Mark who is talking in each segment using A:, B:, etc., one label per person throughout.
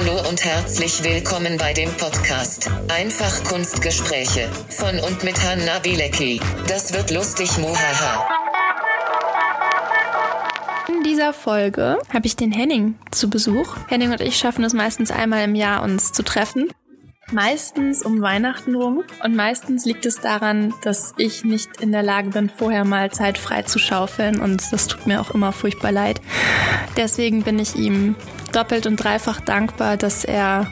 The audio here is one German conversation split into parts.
A: Hallo und herzlich willkommen bei dem Podcast Einfach Kunstgespräche von und mit Hanna Bilecki. Das wird lustig, muhaha.
B: In dieser Folge habe ich den Henning zu Besuch. Henning und ich schaffen es meistens einmal im Jahr, uns zu treffen. Meistens um Weihnachten rum. Und meistens liegt es daran, dass ich nicht in der Lage bin, vorher mal Zeit frei zu schaufeln. Und das tut mir auch immer furchtbar leid. Deswegen bin ich ihm doppelt und dreifach dankbar, dass er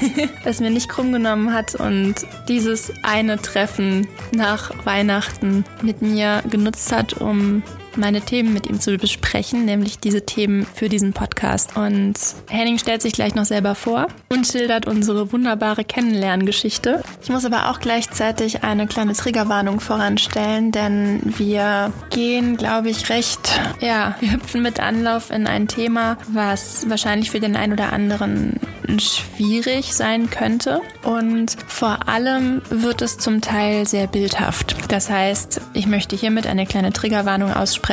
B: es mir nicht krumm genommen hat und dieses eine Treffen nach Weihnachten mit mir genutzt hat, um meine Themen mit ihm zu besprechen, nämlich diese Themen für diesen Podcast. Und Henning stellt sich gleich noch selber vor und schildert unsere wunderbare Kennenlerngeschichte. Ich muss aber auch gleichzeitig eine kleine Triggerwarnung voranstellen, denn wir gehen, glaube ich, recht, ja, wir hüpfen mit Anlauf in ein Thema, was wahrscheinlich für den einen oder anderen schwierig sein könnte. Und vor allem wird es zum Teil sehr bildhaft. Das heißt, ich möchte hiermit eine kleine Triggerwarnung aussprechen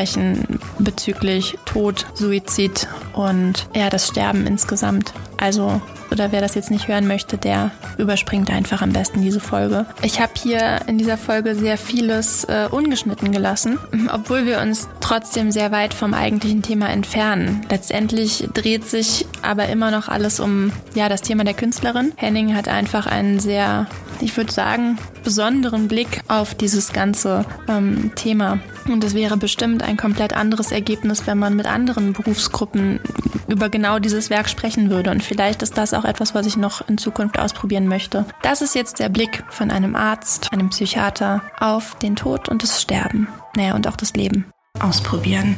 B: bezüglich Tod, Suizid und ja, das Sterben insgesamt. Also oder wer das jetzt nicht hören möchte, der überspringt einfach am besten diese Folge. Ich habe hier in dieser Folge sehr vieles äh, ungeschnitten gelassen, obwohl wir uns trotzdem sehr weit vom eigentlichen Thema entfernen. Letztendlich dreht sich aber immer noch alles um ja das Thema der Künstlerin. Henning hat einfach einen sehr, ich würde sagen, besonderen Blick auf dieses ganze ähm, Thema. Und es wäre bestimmt ein komplett anderes Ergebnis, wenn man mit anderen Berufsgruppen über genau dieses Werk sprechen würde. Und vielleicht ist das auch etwas, was ich noch in Zukunft ausprobieren möchte. Das ist jetzt der Blick von einem Arzt, einem Psychiater auf den Tod und das Sterben. Naja, und auch das Leben. Ausprobieren.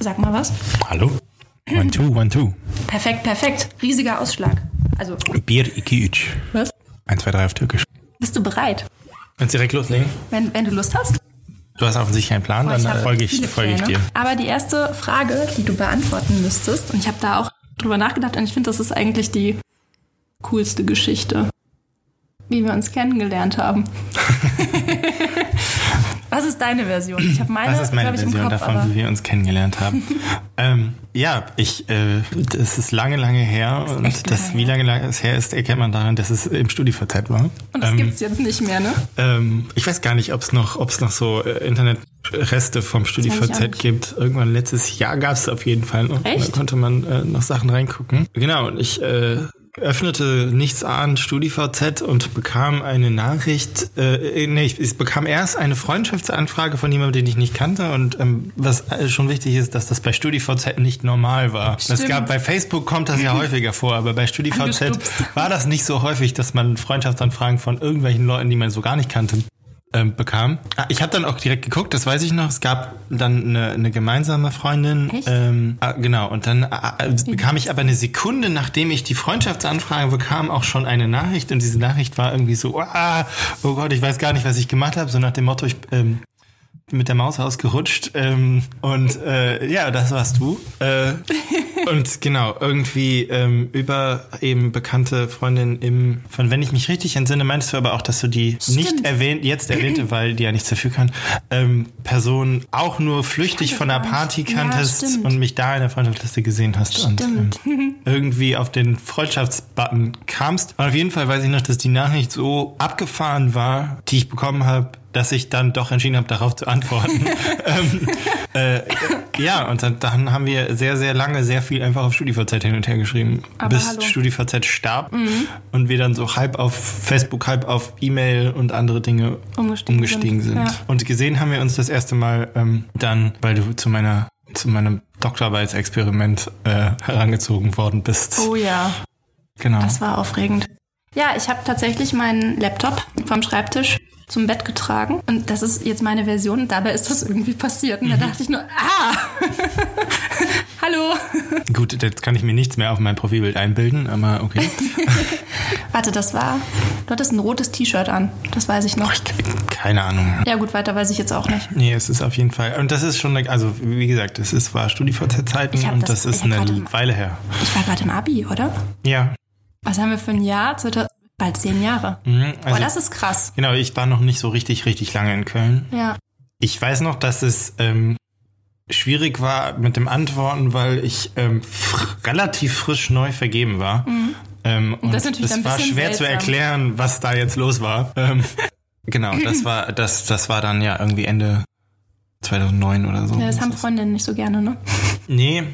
B: Sag mal was.
C: Hallo? One, two, one, two.
B: Perfekt, perfekt. Riesiger Ausschlag. Also.
C: Bir iki üç.
B: Was?
C: 1, 2, 3 auf Türkisch.
B: Bist du bereit?
C: Kannst direkt loslegen?
B: Wenn, wenn du Lust hast?
C: Du hast offensichtlich keinen Plan, dann
B: hab
C: folge ich, folge ich dir.
B: Aber die erste Frage, die du beantworten müsstest, und ich habe da auch drüber nachgedacht und ich finde, das ist eigentlich die coolste Geschichte, wie wir uns kennengelernt haben. Was ist deine Version? Ich habe meine,
C: Das ist meine
B: ich, im
C: Version
B: Kopf,
C: davon, wie wir uns kennengelernt haben. ähm, ja, ich, äh, das ist lange, lange her
B: echt
C: und das,
B: lange
C: wie lange, lange es her ist, erkennt man daran, dass es im StudiVZ war.
B: und das
C: ähm,
B: gibt's jetzt nicht mehr, ne?
C: ähm, ich weiß gar nicht, ob es noch, ob es noch so äh, Internetreste vom StudiVZ gibt. Irgendwann letztes Jahr gab es auf jeden Fall noch.
B: Echt?
C: Da konnte man äh, noch Sachen reingucken. Genau, und ich äh, öffnete nichts an StudiVZ und bekam eine Nachricht, äh, nee, ich, ich bekam erst eine Freundschaftsanfrage von jemandem, den ich nicht kannte und ähm, was äh, schon wichtig ist, dass das bei StudiVZ nicht normal war.
B: Stimmt.
C: gab bei Facebook kommt das ja häufiger vor, aber bei StudiVZ war das nicht so häufig, dass man Freundschaftsanfragen von irgendwelchen Leuten, die man so gar nicht kannte, ähm, bekam. Ah, Ich habe dann auch direkt geguckt, das weiß ich noch. Es gab dann eine, eine gemeinsame Freundin.
B: Echt?
C: Ähm, ah, genau. Und dann ah, bekam ich aber eine Sekunde, nachdem ich die Freundschaftsanfrage bekam, auch schon eine Nachricht. Und diese Nachricht war irgendwie so, ah, oh Gott, ich weiß gar nicht, was ich gemacht habe. So nach dem Motto, ich ähm, bin mit der Maus ausgerutscht. Ähm, und äh, ja, das warst du. Äh, und genau, irgendwie ähm, über eben bekannte Freundin im, von wenn ich mich richtig entsinne, meinst du aber auch, dass du die nicht erwähnt, jetzt erwähnte, weil die ja nichts dafür kann, ähm, Person auch nur flüchtig von der Party
B: Ja,
C: kanntest
B: stimmt.
C: und mich da in der Freundschaftsliste gesehen hast und ähm,
B: Stimmt.
C: irgendwie auf den Freundschaftsbutton kamst. Und auf jeden Fall weiß ich noch, dass die Nachricht so abgefahren war, die ich bekommen habe, dass ich dann doch entschieden habe, darauf zu antworten. ähm, äh, ja, und dann, dann haben wir sehr, sehr lange sehr viel einfach auf StudiVZ hin und her geschrieben,
B: Aber
C: bis
B: hallo.
C: StudiVZ starb und wir dann so halb auf Facebook, halb auf E-Mail und andere Dinge
B: Umgestiegen
C: umgestiegen
B: sind,
C: sind.
B: ja.
C: Und gesehen haben wir uns das erste Mal ähm, dann, weil du zu meiner zu meinem Doktorarbeitsexperiment äh, herangezogen worden bist.
B: Oh ja,
C: genau.
B: das war aufregend. Ja, ich habe tatsächlich meinen Laptop vom Schreibtisch zum Bett getragen und das ist jetzt meine Version. Dabei ist das irgendwie passiert und da dachte ich nur, ah, hallo.
C: Gut, jetzt kann ich mir nichts mehr auf mein Profilbild einbilden, aber okay.
B: Warte, das war, du hattest ein rotes T-Shirt an, das weiß ich noch.
C: Keine Ahnung.
B: Ja gut, weiter weiß ich jetzt auch nicht.
C: Nee, es ist auf jeden Fall. Und das ist schon, eine- also wie gesagt, es ist, war StudiVZ-Zeiten und
B: das-
C: das, ist eine
B: gerade-
C: Weile her.
B: Ich war gerade im Abi, oder?
C: Ja.
B: Was haben wir für ein Jahr? 2000 Bald zehn Jahre.
C: Mhm, also,
B: das ist krass.
C: genau, ich war noch nicht so richtig, richtig lange in Köln.
B: Ja.
C: Ich weiß noch, dass es ähm, schwierig war mit dem Antworten, weil ich ähm, relativ frisch neu vergeben war. Ähm, und
B: Das ist natürlich
C: es war schwer zu
B: seltsam.
C: erklären, was da jetzt los war. Ähm, genau, das war das das war dann ja irgendwie Ende 2009 oder so.
B: Ja, das haben Freundinnen nicht so gerne, ne?
C: Nee,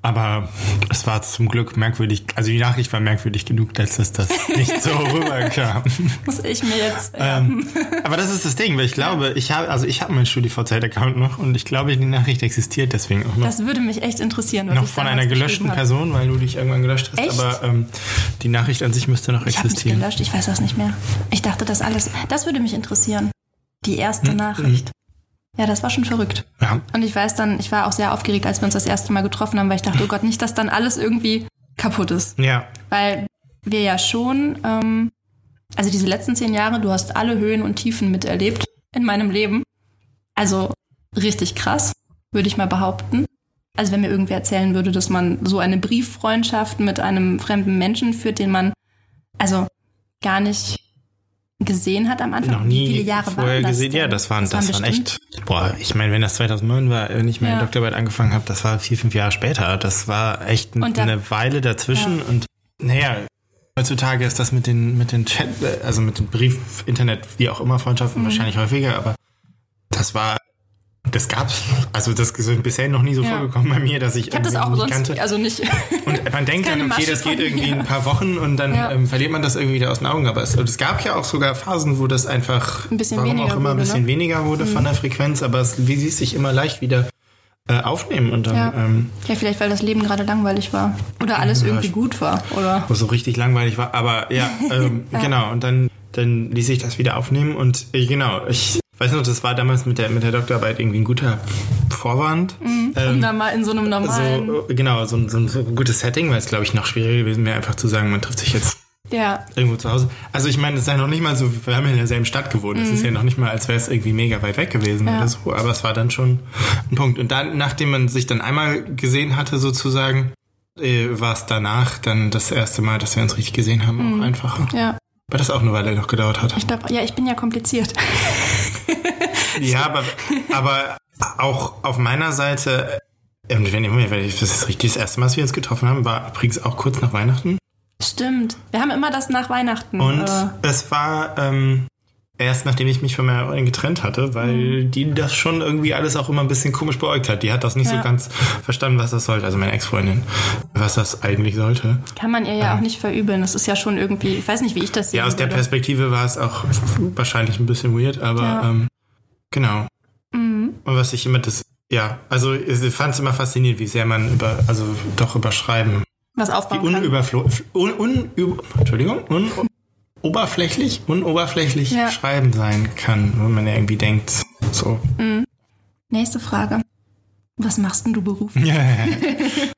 C: aber es war zum Glück merkwürdig. Also die Nachricht war merkwürdig genug, dass es das nicht so rüberkam.
B: Muss ich mir jetzt.
C: Ähm, aber das ist das Ding, weil ich glaube, ich habe also ich habe meinen StudiVZ-Account noch und ich glaube, die Nachricht existiert deswegen auch noch.
B: das würde mich echt interessieren. Was
C: noch
B: ich
C: von einer gelöschten. Person, weil du dich irgendwann gelöscht hast.
B: Echt?
C: Aber ähm, die Nachricht an sich müsste noch
B: Ich habe
C: existieren.
B: gelöscht, ich weiß das nicht mehr. Ich dachte, das alles. Das würde mich interessieren. Die erste
C: Hm?
B: Nachricht. Ja, das war schon verrückt.
C: Ja,
B: Und ich weiß dann, ich war auch sehr aufgeregt, als wir uns das erste Mal getroffen haben, weil ich dachte, oh Gott, nicht, dass dann alles irgendwie kaputt ist.
C: ja,
B: Weil wir ja schon, ähm, also diese letzten zehn Jahre, du hast alle Höhen und Tiefen miterlebt in meinem Leben. Also richtig krass, würde ich mal behaupten. Also wenn mir irgendwer erzählen würde, dass man so eine Brieffreundschaft mit einem fremden Menschen führt, den man also gar nicht gesehen hat am Anfang.
C: noch
B: Wie
C: nie
B: viele Jahre
C: vorher
B: waren das
C: gesehen. Ja,
B: denn?
C: das waren, das waren,
B: bestimmt-
C: echt. Boah, ich meine, wenn das 2009 war, wenn ich meine
B: Ja.
C: Doktorarbeit angefangen habe, das war vier, fünf Jahre später. Das war echt
B: da-
C: eine Weile dazwischen und naja. Heutzutage ist das mit den, mit den Chat, also mit dem Brief, Internet, wie auch immer, Freundschaften
B: Mhm.
C: wahrscheinlich häufiger, aber das war, das gab's, also das ist bisher noch nie so
B: Ja.
C: vorgekommen bei mir, dass ich,
B: Ich habe das
C: irgendwie
B: auch
C: nicht
B: sonst,
C: kannte.
B: also nicht.
C: Und man denkt dann, okay,
B: Masche
C: das geht irgendwie
B: mir.
C: ein paar Wochen und dann
B: Ja.
C: ähm, verliert man das irgendwie wieder aus den Augen. Aber es, es gab ja auch sogar Phasen, wo das einfach,
B: Ein bisschen
C: warum auch immer, ein
B: wurde,
C: bisschen
B: ne?
C: weniger wurde von der Frequenz, aber es wie sie sich immer leicht wieder äh, aufnehmen und dann,
B: Ja.
C: ähm,
B: ja, vielleicht weil das Leben gerade langweilig war. Oder alles
C: Ja,
B: irgendwie
C: ich-
B: gut war. Oder
C: wo so richtig langweilig war. Aber ja, ähm, genau. Und dann, dann ließ ich das wieder aufnehmen und äh, genau, ich weiß noch, das war damals mit der, mit der Doktorarbeit irgendwie ein guter Vorwand.
B: um
C: Ähm,
B: da mal in so einem normalen.
C: so, äh, genau, so, ein- so, so ein gutes Setting, weil es, glaube ich, noch schwieriger gewesen wäre, einfach zu sagen, man trifft sich jetzt
B: ja,
C: irgendwo zu Hause. Also ich meine, es ist ja noch nicht mal so, wir haben ja in derselben Stadt gewohnt. Es ist ja noch nicht mal, als wäre es irgendwie mega weit weg gewesen
B: Mhm. Ja.
C: oder so. Aber es war dann schon ein Punkt. Und dann, nachdem man sich dann einmal gesehen hatte, sozusagen, äh, war es danach dann das erste Mal, dass wir uns richtig gesehen haben,
B: Mhm.
C: auch einfacher.
B: ja.
C: Weil das auch eine Weile noch gedauert hat.
B: Ich glaube, ja, ich bin ja kompliziert.
C: Ja, aber, aber auch auf meiner Seite, ähm, wenn, wenn ich, das ist richtig, das erste Mal, dass wir uns getroffen haben, war übrigens auch kurz nach Weihnachten.
B: Stimmt. Wir haben immer das nach Weihnachten.
C: Und
B: äh,
C: es war ähm, erst nachdem ich mich von meiner Freundin getrennt hatte, weil die das schon irgendwie alles auch immer ein bisschen komisch beäugt hat. Die hat das nicht
B: Ja.
C: so ganz verstanden, was das sollte. Also meine Ex-Freundin, was das eigentlich sollte.
B: kann man ihr ja auch nicht verübeln. Das ist ja schon irgendwie, ich weiß nicht, wie ich das sehe.
C: Ja, aus der Perspektive war es auch wahrscheinlich ein bisschen weird, aber
B: Ja.
C: ähm, genau.
B: Mhm.
C: Und was ich immer das, ja, also ich fand es immer faszinierend, wie sehr man über, also doch überschreiben,
B: Was
C: wie
B: aufbauen kann.
C: unüberflo, un, un, über, Entschuldigung, un, oberflächlich, unoberflächlich
B: Ja.
C: schreiben sein kann, wenn man ja irgendwie denkt, so.
B: Nächste Frage. Was machst denn du beruflich?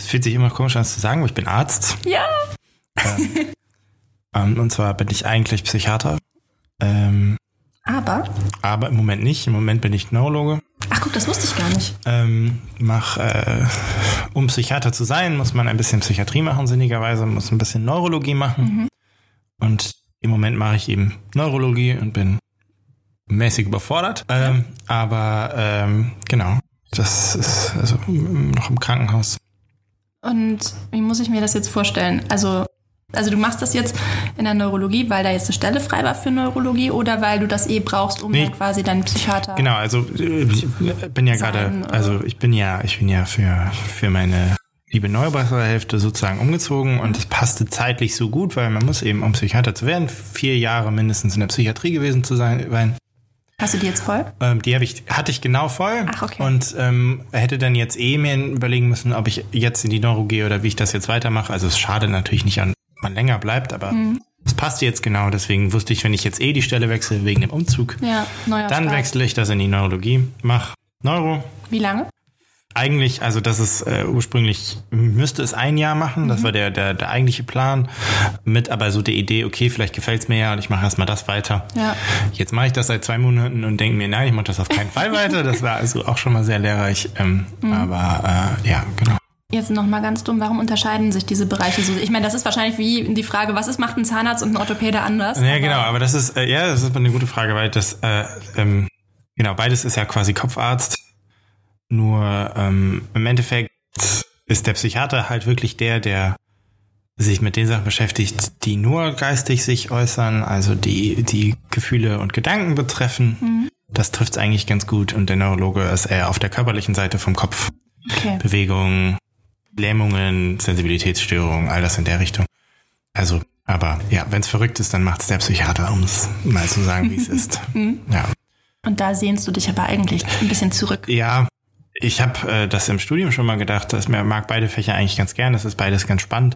C: Es fühlt sich immer komisch an, das zu sagen, aber ich bin Arzt.
B: Ja.
C: Ähm, und zwar bin ich eigentlich Psychiater. Ähm,
B: Aber,
C: aber im Moment nicht. Im Moment bin ich Neurologe.
B: ach guck, das wusste ich gar nicht.
C: Ähm, mach, äh, um Psychiater zu sein, muss man ein bisschen Psychiatrie machen, sinnigerweise, muss ein bisschen Neurologie machen. Und im Moment mache ich eben Neurologie und bin mäßig überfordert. Ähm, aber ähm, genau, das ist also noch im Krankenhaus.
B: Und wie muss ich mir das jetzt vorstellen? Also, also du machst das jetzt in der Neurologie, weil da jetzt eine Stelle frei war für Neurologie oder weil du das eh brauchst, um
C: Nee.
B: dann quasi deinen Psychiater.
C: Genau, also äh, ich bin ja gerade, also ich bin ja, ich bin ja für für meine liebe Neubauerhälfte sozusagen umgezogen und es passte zeitlich so gut, weil man muss eben, um Psychiater zu werden, vier Jahre mindestens in der Psychiatrie gewesen zu sein.
B: Hast du die jetzt voll?
C: Ähm, die habe ich, hatte ich genau voll
B: Ach, okay.
C: und ähm, hätte dann jetzt eh mir überlegen müssen, ob ich jetzt in die Neuro gehe oder wie ich das jetzt weitermache. Also es schadet natürlich nicht, an man länger bleibt, aber
B: Mhm.
C: es passte jetzt genau. Deswegen wusste ich, wenn ich jetzt eh die Stelle wechsle wegen dem Umzug,
B: Ja,
C: dann
B: Start.
C: wechsle ich das in die Neurologie, mach Neuro.
B: Wie lange?
C: Eigentlich, also das ist äh, ursprünglich, müsste es ein Jahr machen,
B: Mhm.
C: das war der, der, der eigentliche Plan, mit aber so der Idee, okay, vielleicht gefällt's mir ja und ich mache erstmal das weiter.
B: Ja.
C: Jetzt mache ich das seit zwei Monaten und denke mir, nein, ich mache das auf keinen Fall weiter. Das war also auch schon mal sehr lehrreich. Ähm,
B: Mhm.
C: Aber äh, ja, genau.
B: Jetzt noch mal ganz dumm, warum unterscheiden sich diese Bereiche so? Ich meine, das ist wahrscheinlich wie die Frage, was ist, macht ein Zahnarzt und ein Orthopäde anders?
C: Ja, genau, aber das ist, äh, ja, das ist eine gute Frage, weil das, äh, ähm, genau, beides ist ja quasi Kopfarzt. Nur ähm, im Endeffekt ist der Psychiater halt wirklich der, der sich mit den Sachen beschäftigt, die nur geistig sich äußern, also die, die Gefühle und Gedanken betreffen. Mhm. Das trifft es eigentlich ganz gut. Und der Neurologe ist eher auf der körperlichen Seite vom Kopf. Okay. Bewegungen, Lähmungen, Sensibilitätsstörungen, all das in der Richtung. Also, aber ja, wenn es verrückt ist, dann macht es der Psychiater, um es mal zu sagen, wie es ist. Mhm. Ja.
B: Und da sehnst du dich aber eigentlich ein bisschen zurück.
C: Ja, ich habe äh, das im Studium schon mal gedacht, dass mir mag beide Fächer eigentlich ganz gern, das ist beides ganz spannend.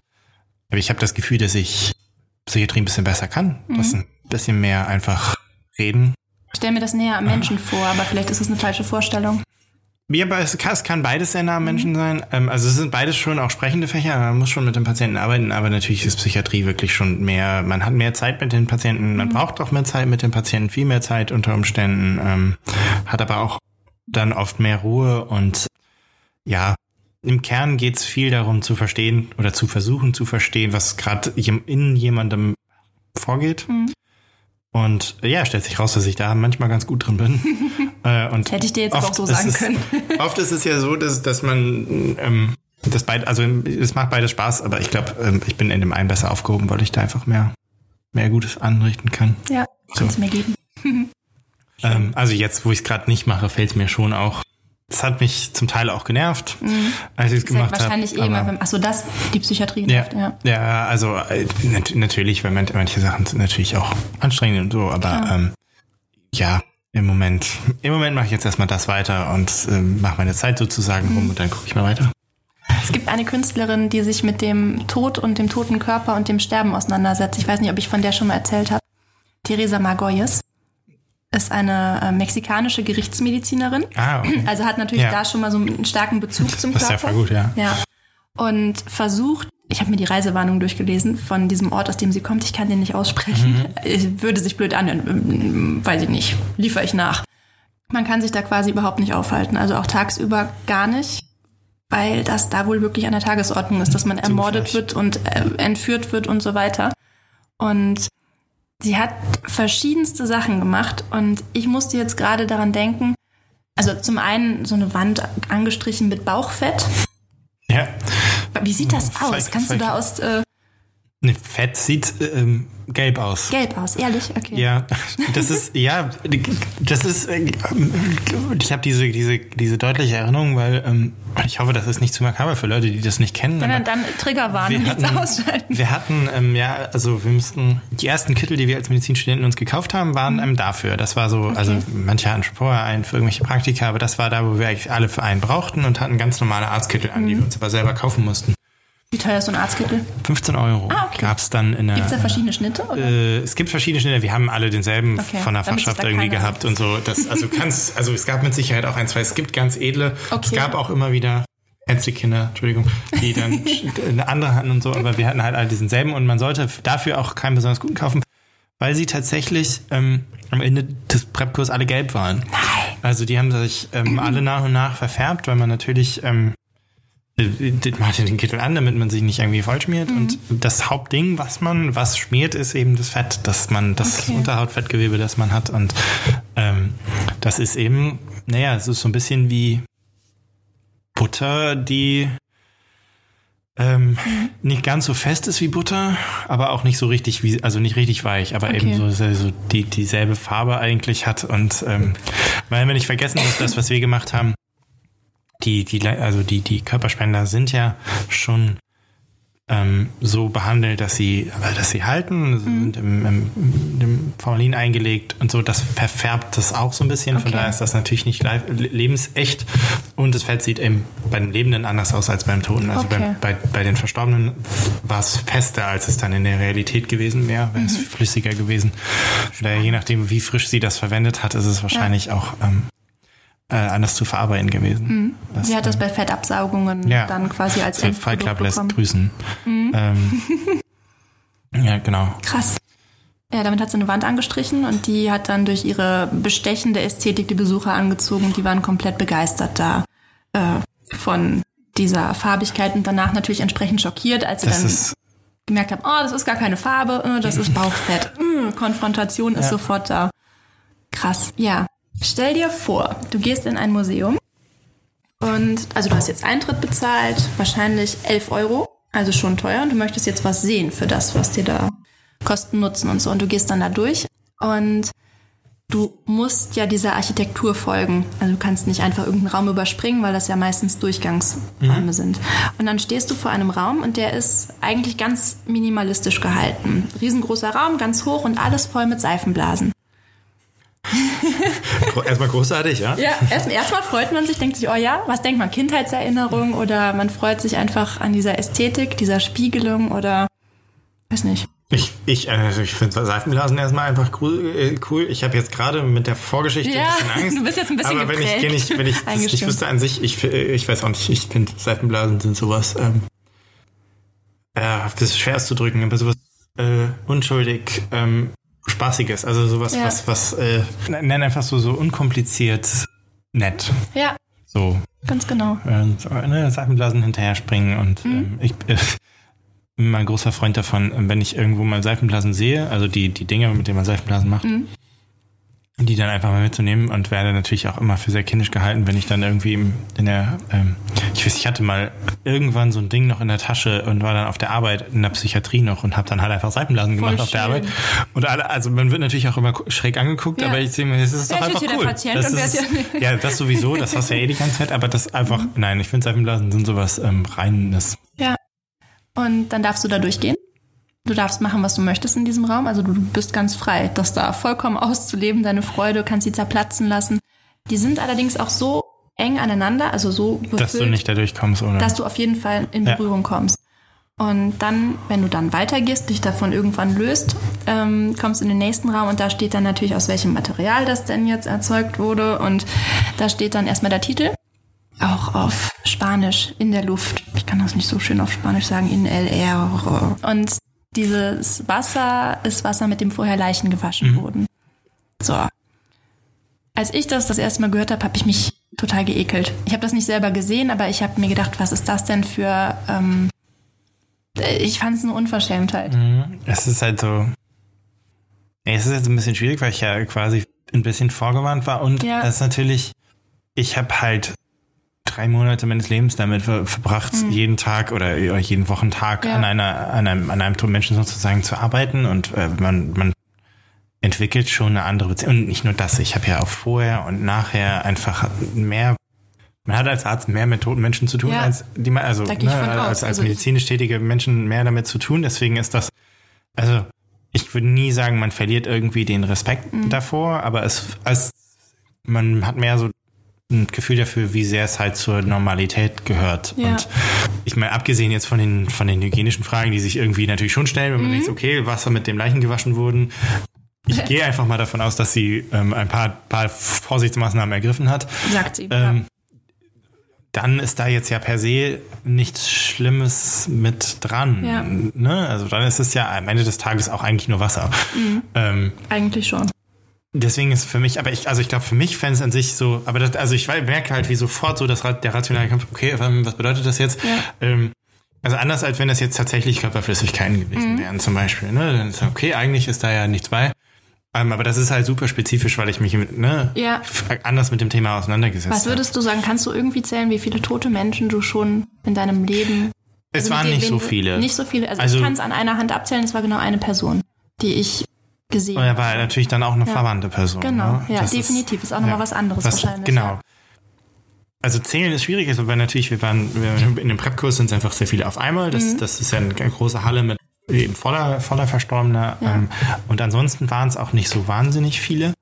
C: Aber ich habe das Gefühl, dass ich Psychiatrie ein bisschen besser kann. Mhm. Das ein bisschen mehr einfach reden.
B: Ich stell mir das näher am Menschen vor, aber vielleicht ist es eine falsche Vorstellung.
C: Aber es kann, es beides sehr nah am Menschen mhm. sein. Ähm, also es sind beides schon auch sprechende Fächer. Man muss schon mit dem Patienten arbeiten, aber natürlich ist Psychiatrie wirklich schon mehr, man hat mehr Zeit mit den Patienten, man mhm. braucht auch mehr Zeit mit den Patienten, viel mehr Zeit unter Umständen, ähm, hat aber auch dann oft mehr Ruhe und ja, im Kern geht's viel darum zu verstehen oder zu versuchen zu verstehen, was gerade in jemandem vorgeht. Mhm. Und ja, stellt sich raus, dass ich da manchmal ganz gut drin bin.
B: äh, und Hätte ich dir jetzt auch so sagen
C: es,
B: können.
C: oft ist es ja so, dass, dass man ähm, das beid, also es macht beides Spaß, aber ich glaube, ähm, ich bin in dem einen besser aufgehoben, weil ich da einfach mehr, mehr Gutes anrichten kann.
B: Ja, so. kannst du mir geben.
C: ähm, also jetzt, wo ich es gerade nicht mache, fällt es mir schon auch das hat mich zum Teil auch genervt, mhm. als ich es gemacht habe.
B: Wahrscheinlich hab, eh immer, achso, das, die Psychiatrie
C: ja, ja. Ja, also äh, natürlich, weil manche Sachen sind natürlich auch anstrengend und so, aber ähm, ja, im Moment, im Moment mache ich jetzt erstmal das weiter und ähm, mache meine Zeit sozusagen mhm. rum und dann gucke ich mal weiter.
B: Es gibt eine Künstlerin, die sich mit dem Tod und dem toten Körper und dem Sterben auseinandersetzt. Ich weiß nicht, ob ich von der schon mal erzählt habe. Theresa Margoyes ist eine äh, mexikanische Gerichtsmedizinerin. Ah, okay. Also hat natürlich ja. da schon mal so einen starken Bezug zum
C: das
B: Körper.
C: Das ist ja voll gut, ja.
B: ja. Und versucht, ich habe mir die Reisewarnung durchgelesen von diesem Ort, aus dem sie kommt. Ich kann den nicht aussprechen. Mhm. Würde sich blöd anhören. Weiß ich nicht. Liefere ich nach. Man kann sich da quasi überhaupt nicht aufhalten. Also auch tagsüber gar nicht. Weil das da wohl wirklich an der Tagesordnung ist, dass man ermordet wird und äh, entführt wird und so weiter. Und Sie hat verschiedenste Sachen gemacht und ich musste jetzt gerade daran denken, also zum einen so eine Wand angestrichen mit Bauchfett. Wie sieht das aus? Kannst du da aus äh,
C: Ne, Fett sieht ähm, gelb aus.
B: Gelb aus, ehrlich? Okay.
C: Ja, das ist, ja, das ist, äh, ich habe diese, diese, diese deutliche Erinnerung, weil ähm, ich hoffe, das ist nicht zu makaber für Leute, die das nicht kennen.
B: Ja, dann, dann Triggerwarnung,
C: nichts ausschalten. Wir hatten, ähm, ja, also wir müssten, die ersten Kittel, die wir als Medizinstudenten uns gekauft haben, waren mhm. ähm, dafür. Das war so, okay. also manche hatten schon vorher einen für irgendwelche Praktika, aber das war da, wo wir eigentlich alle für einen brauchten und hatten ganz normale Arztkittel an, mhm. die wir uns aber selber kaufen mussten.
B: Wie teuer ist so ein Arztkittel?
C: 15 Euro. Ah, okay. Gab es dann in der.
B: Gibt es da verschiedene Schnitte?
C: Äh, es gibt verschiedene Schnitte. Wir haben alle denselben okay. von der Fachschaft irgendwie gehabt und so. Das, also kannst, also es gab mit Sicherheit auch ein, zwei. Es gibt ganz edle. Okay. Es gab auch immer wieder Einzelkinder, Entschuldigung, die dann eine andere hatten und so. Aber wir hatten halt alle diesen selben und man sollte dafür auch keinen besonders guten kaufen, weil sie tatsächlich ähm, am Ende des Prep-Kurs alle gelb waren.
B: Nein.
C: Also die haben sich ähm, alle nach und nach verfärbt, weil man natürlich ähm, den Kittel an, damit man sich nicht irgendwie voll schmiert. Mhm. Und das Hauptding, was man, was schmiert, ist eben das Fett, dass man, das okay. Unterhautfettgewebe, das man hat. Und ähm, das ist eben, naja, es ist so ein bisschen wie Butter, die ähm, mhm. nicht ganz so fest ist wie Butter, aber auch nicht so richtig wie, also nicht richtig weich, aber okay. eben so, so die, dieselbe Farbe eigentlich hat. Und ähm, weil wir nicht vergessen, dass das, was wir gemacht haben, die, die, also die, die Körperspender sind ja schon ähm, so behandelt, dass sie, dass sie halten, mhm. sind im, im, im, Formalin eingelegt und so, das verfärbt das auch so ein bisschen. Okay. Von daher ist das natürlich nicht lebensecht und das Fett sieht eben bei den Lebenden anders aus als beim Toten. Also okay. bei, bei, bei den Verstorbenen war es fester, als es dann in der Realität gewesen wäre, wäre es mhm. flüssiger gewesen. Von daher, je nachdem, wie frisch sie das verwendet hat, ist es wahrscheinlich ja. auch ähm, äh, anders zu verarbeiten gewesen.
B: Mhm. Das, Sie hat das bei Fettabsaugungen ja, dann quasi als
C: Fight Club lässt grüßen. Mhm. Ähm, ja, genau.
B: Krass. Ja, damit hat sie eine Wand angestrichen und die hat dann durch ihre bestechende Ästhetik die Besucher angezogen und die waren komplett begeistert da äh, von dieser Farbigkeit und danach natürlich entsprechend schockiert, als sie das dann gemerkt haben, oh, das ist gar keine Farbe, äh, das ist Bauchfett. Mm, Konfrontation ist ja. sofort da. Krass, ja. Stell dir vor, du gehst in ein Museum und also du hast jetzt Eintritt bezahlt, wahrscheinlich 11 Euro Also schon teuer und du möchtest jetzt was sehen für das, was dir da Kosten, Nutzen und so. Und du gehst dann da durch und du musst ja dieser Architektur folgen. Also du kannst nicht einfach irgendeinen Raum überspringen, weil das ja meistens Durchgangsräume sind. Und dann stehst du vor einem Raum und der ist eigentlich ganz minimalistisch gehalten. Riesengroßer Raum, ganz hoch und alles voll mit Seifenblasen.
C: Erstmal großartig, ja?
B: Ja, erstmal erst freut man sich, denkt sich, oh ja, was denkt man, Kindheitserinnerung oder man freut sich einfach an dieser Ästhetik, dieser Spiegelung oder weiß nicht.
C: Ich, ich, also ich finde Seifenblasen erstmal einfach cool. äh. Ich habe jetzt gerade mit der Vorgeschichte
B: Ja,
C: ein bisschen Angst.
B: du bist jetzt ein bisschen
C: Aber wenn ich, wenn ich, wenn ich, das, wüsste an sich, ich, ich weiß auch nicht, ich finde Seifenblasen sind sowas, ähm, ja, das ist schwer auszudrücken, aber sowas äh, unschuldig, ähm, spaßiges, also sowas,
B: Ja.
C: was, was, äh, nenn einfach so, so unkompliziert nett.
B: Ja,
C: So,
B: ganz genau.
C: äh, so, ne, Seifenblasen hinterher springen und
B: Mhm.
C: ähm, ich äh, bin mal ein großer Freund davon, wenn ich irgendwo mal Seifenblasen sehe, also die, die Dinge, mit denen man Seifenblasen macht,
B: Mhm.
C: Die dann einfach mal mitzunehmen und werde natürlich auch immer für sehr kindisch gehalten, wenn ich dann irgendwie in der, ähm, ich weiß, ich hatte mal irgendwann so ein Ding noch in der Tasche und war dann auf der Arbeit in der Psychiatrie noch und habe dann halt einfach Seifenblasen
B: Voll
C: gemacht auf der. Arbeit. Und alle, also man wird natürlich auch immer schräg angeguckt,
B: Ja.
C: aber ich sehe mir, das ist
B: Wer
C: doch
B: ist
C: einfach cool.
B: der Patient
C: das
B: ist
C: ist, ja, das sowieso, das hast du ja eh die ganze Zeit, aber das einfach,
B: Mhm.
C: nein, ich finde Seifenblasen sind sowas ähm, reines.
B: Ja. Und dann darfst du da durchgehen. Du darfst machen, was du möchtest in diesem Raum. Also du bist ganz frei, das da vollkommen auszuleben, deine Freude, kannst sie zerplatzen lassen. Die sind allerdings auch so eng aneinander, also so befüllt,
C: Dass du nicht da durchkommst, oder?
B: dass du auf jeden Fall in
C: Ja.
B: Berührung kommst. Und dann, wenn du dann weitergehst, dich davon irgendwann löst, ähm, kommst du in den nächsten Raum und da steht dann natürlich, aus welchem Material das denn jetzt erzeugt wurde. Und da steht dann erstmal der Titel, auch auf Spanisch, in der Luft. Ich kann das nicht so schön auf Spanisch sagen, in LR. Und dieses Wasser ist Wasser, mit dem vorher Leichen gewaschen wurden. So. Als ich das das erste Mal gehört habe, habe ich mich total geekelt. Ich habe das nicht selber gesehen, aber ich habe mir gedacht, was ist das denn für... Ähm, ich fand es eine Unverschämtheit.
C: Mhm. Es ist halt so. Nee, Es ist jetzt ein bisschen schwierig, weil ich ja quasi ein bisschen vorgewarnt war und
B: Ja.
C: es ist natürlich, ich habe halt drei Monate meines Lebens damit ver verbracht, jeden Tag oder jeden Wochentag
B: Mhm. Ja.
C: an einer, an einem, an einem toten Menschen sozusagen zu arbeiten und äh, man, man entwickelt schon eine andere Beziehung. Und nicht nur das, ich habe ja auch vorher und nachher einfach mehr man hat als Arzt mehr mit toten Menschen zu tun,
B: Ja.
C: als die man, also, ne, als, als
B: Also
C: medizinisch tätige Menschen mehr damit zu tun. Deswegen ist das, also ich würde nie sagen, man verliert irgendwie den Respekt
B: Mhm.
C: davor, aber es, als, man hat mehr so ein Gefühl dafür, wie sehr es halt zur Normalität gehört.
B: Ja.
C: Und ich meine, abgesehen jetzt von den, von den hygienischen Fragen, die sich irgendwie natürlich schon stellen, wenn man
B: Mhm.
C: denkt, okay, Wasser mit dem Leichen gewaschen wurden. Ich gehe einfach mal davon aus, dass sie ähm, ein paar, paar Vorsichtsmaßnahmen ergriffen hat.
B: Sagt sie.
C: Ähm, dann ist da jetzt ja per se nichts Schlimmes mit dran.
B: Ja.
C: Ne? Also dann ist es ja am Ende des Tages auch eigentlich nur Wasser.
B: Mhm.
C: Ähm,
B: eigentlich schon.
C: Deswegen ist für mich, aber ich, also ich glaube für mich es an sich so, aber das, also ich merke halt wie sofort so, dass ra- der rationale Kampf, okay, ähm, was bedeutet das jetzt?
B: Ja.
C: Ähm, also anders als wenn das jetzt tatsächlich Körperflüssigkeiten gewesen
B: Mhm.
C: wären zum Beispiel. Ne? Dann ist okay, eigentlich ist da ja nichts bei. Ähm, aber das ist halt super spezifisch, weil ich mich mit, ne,
B: Ja.
C: anders mit dem Thema auseinandergesetzt
B: Was
C: habe.
B: würdest du sagen? Kannst du irgendwie zählen, wie viele tote Menschen du schon in deinem Leben
C: Es
B: Also
C: waren nicht so viele.
B: Nicht so viele. Also,
C: Also-
B: ich kann es an einer Hand abzählen. Es war genau eine Person, die ich gesehen
C: Und er
B: habe.
C: war natürlich dann auch eine
B: Ja.
C: verwandte Person.
B: Genau,
C: ne?
B: ja,
C: Das
B: definitiv. Ist auch noch mal was anderes wahrscheinlich,
C: Genau.
B: ja.
C: Also zählen ist schwierig, also weil natürlich, wir waren in dem Prep-Kurs sind es einfach sehr viele auf einmal.
B: Mhm.
C: Das, das ist ja eine große Halle mit eben voller, voller Verstorbener.
B: Ja.
C: Ähm, und ansonsten waren es auch nicht so wahnsinnig viele,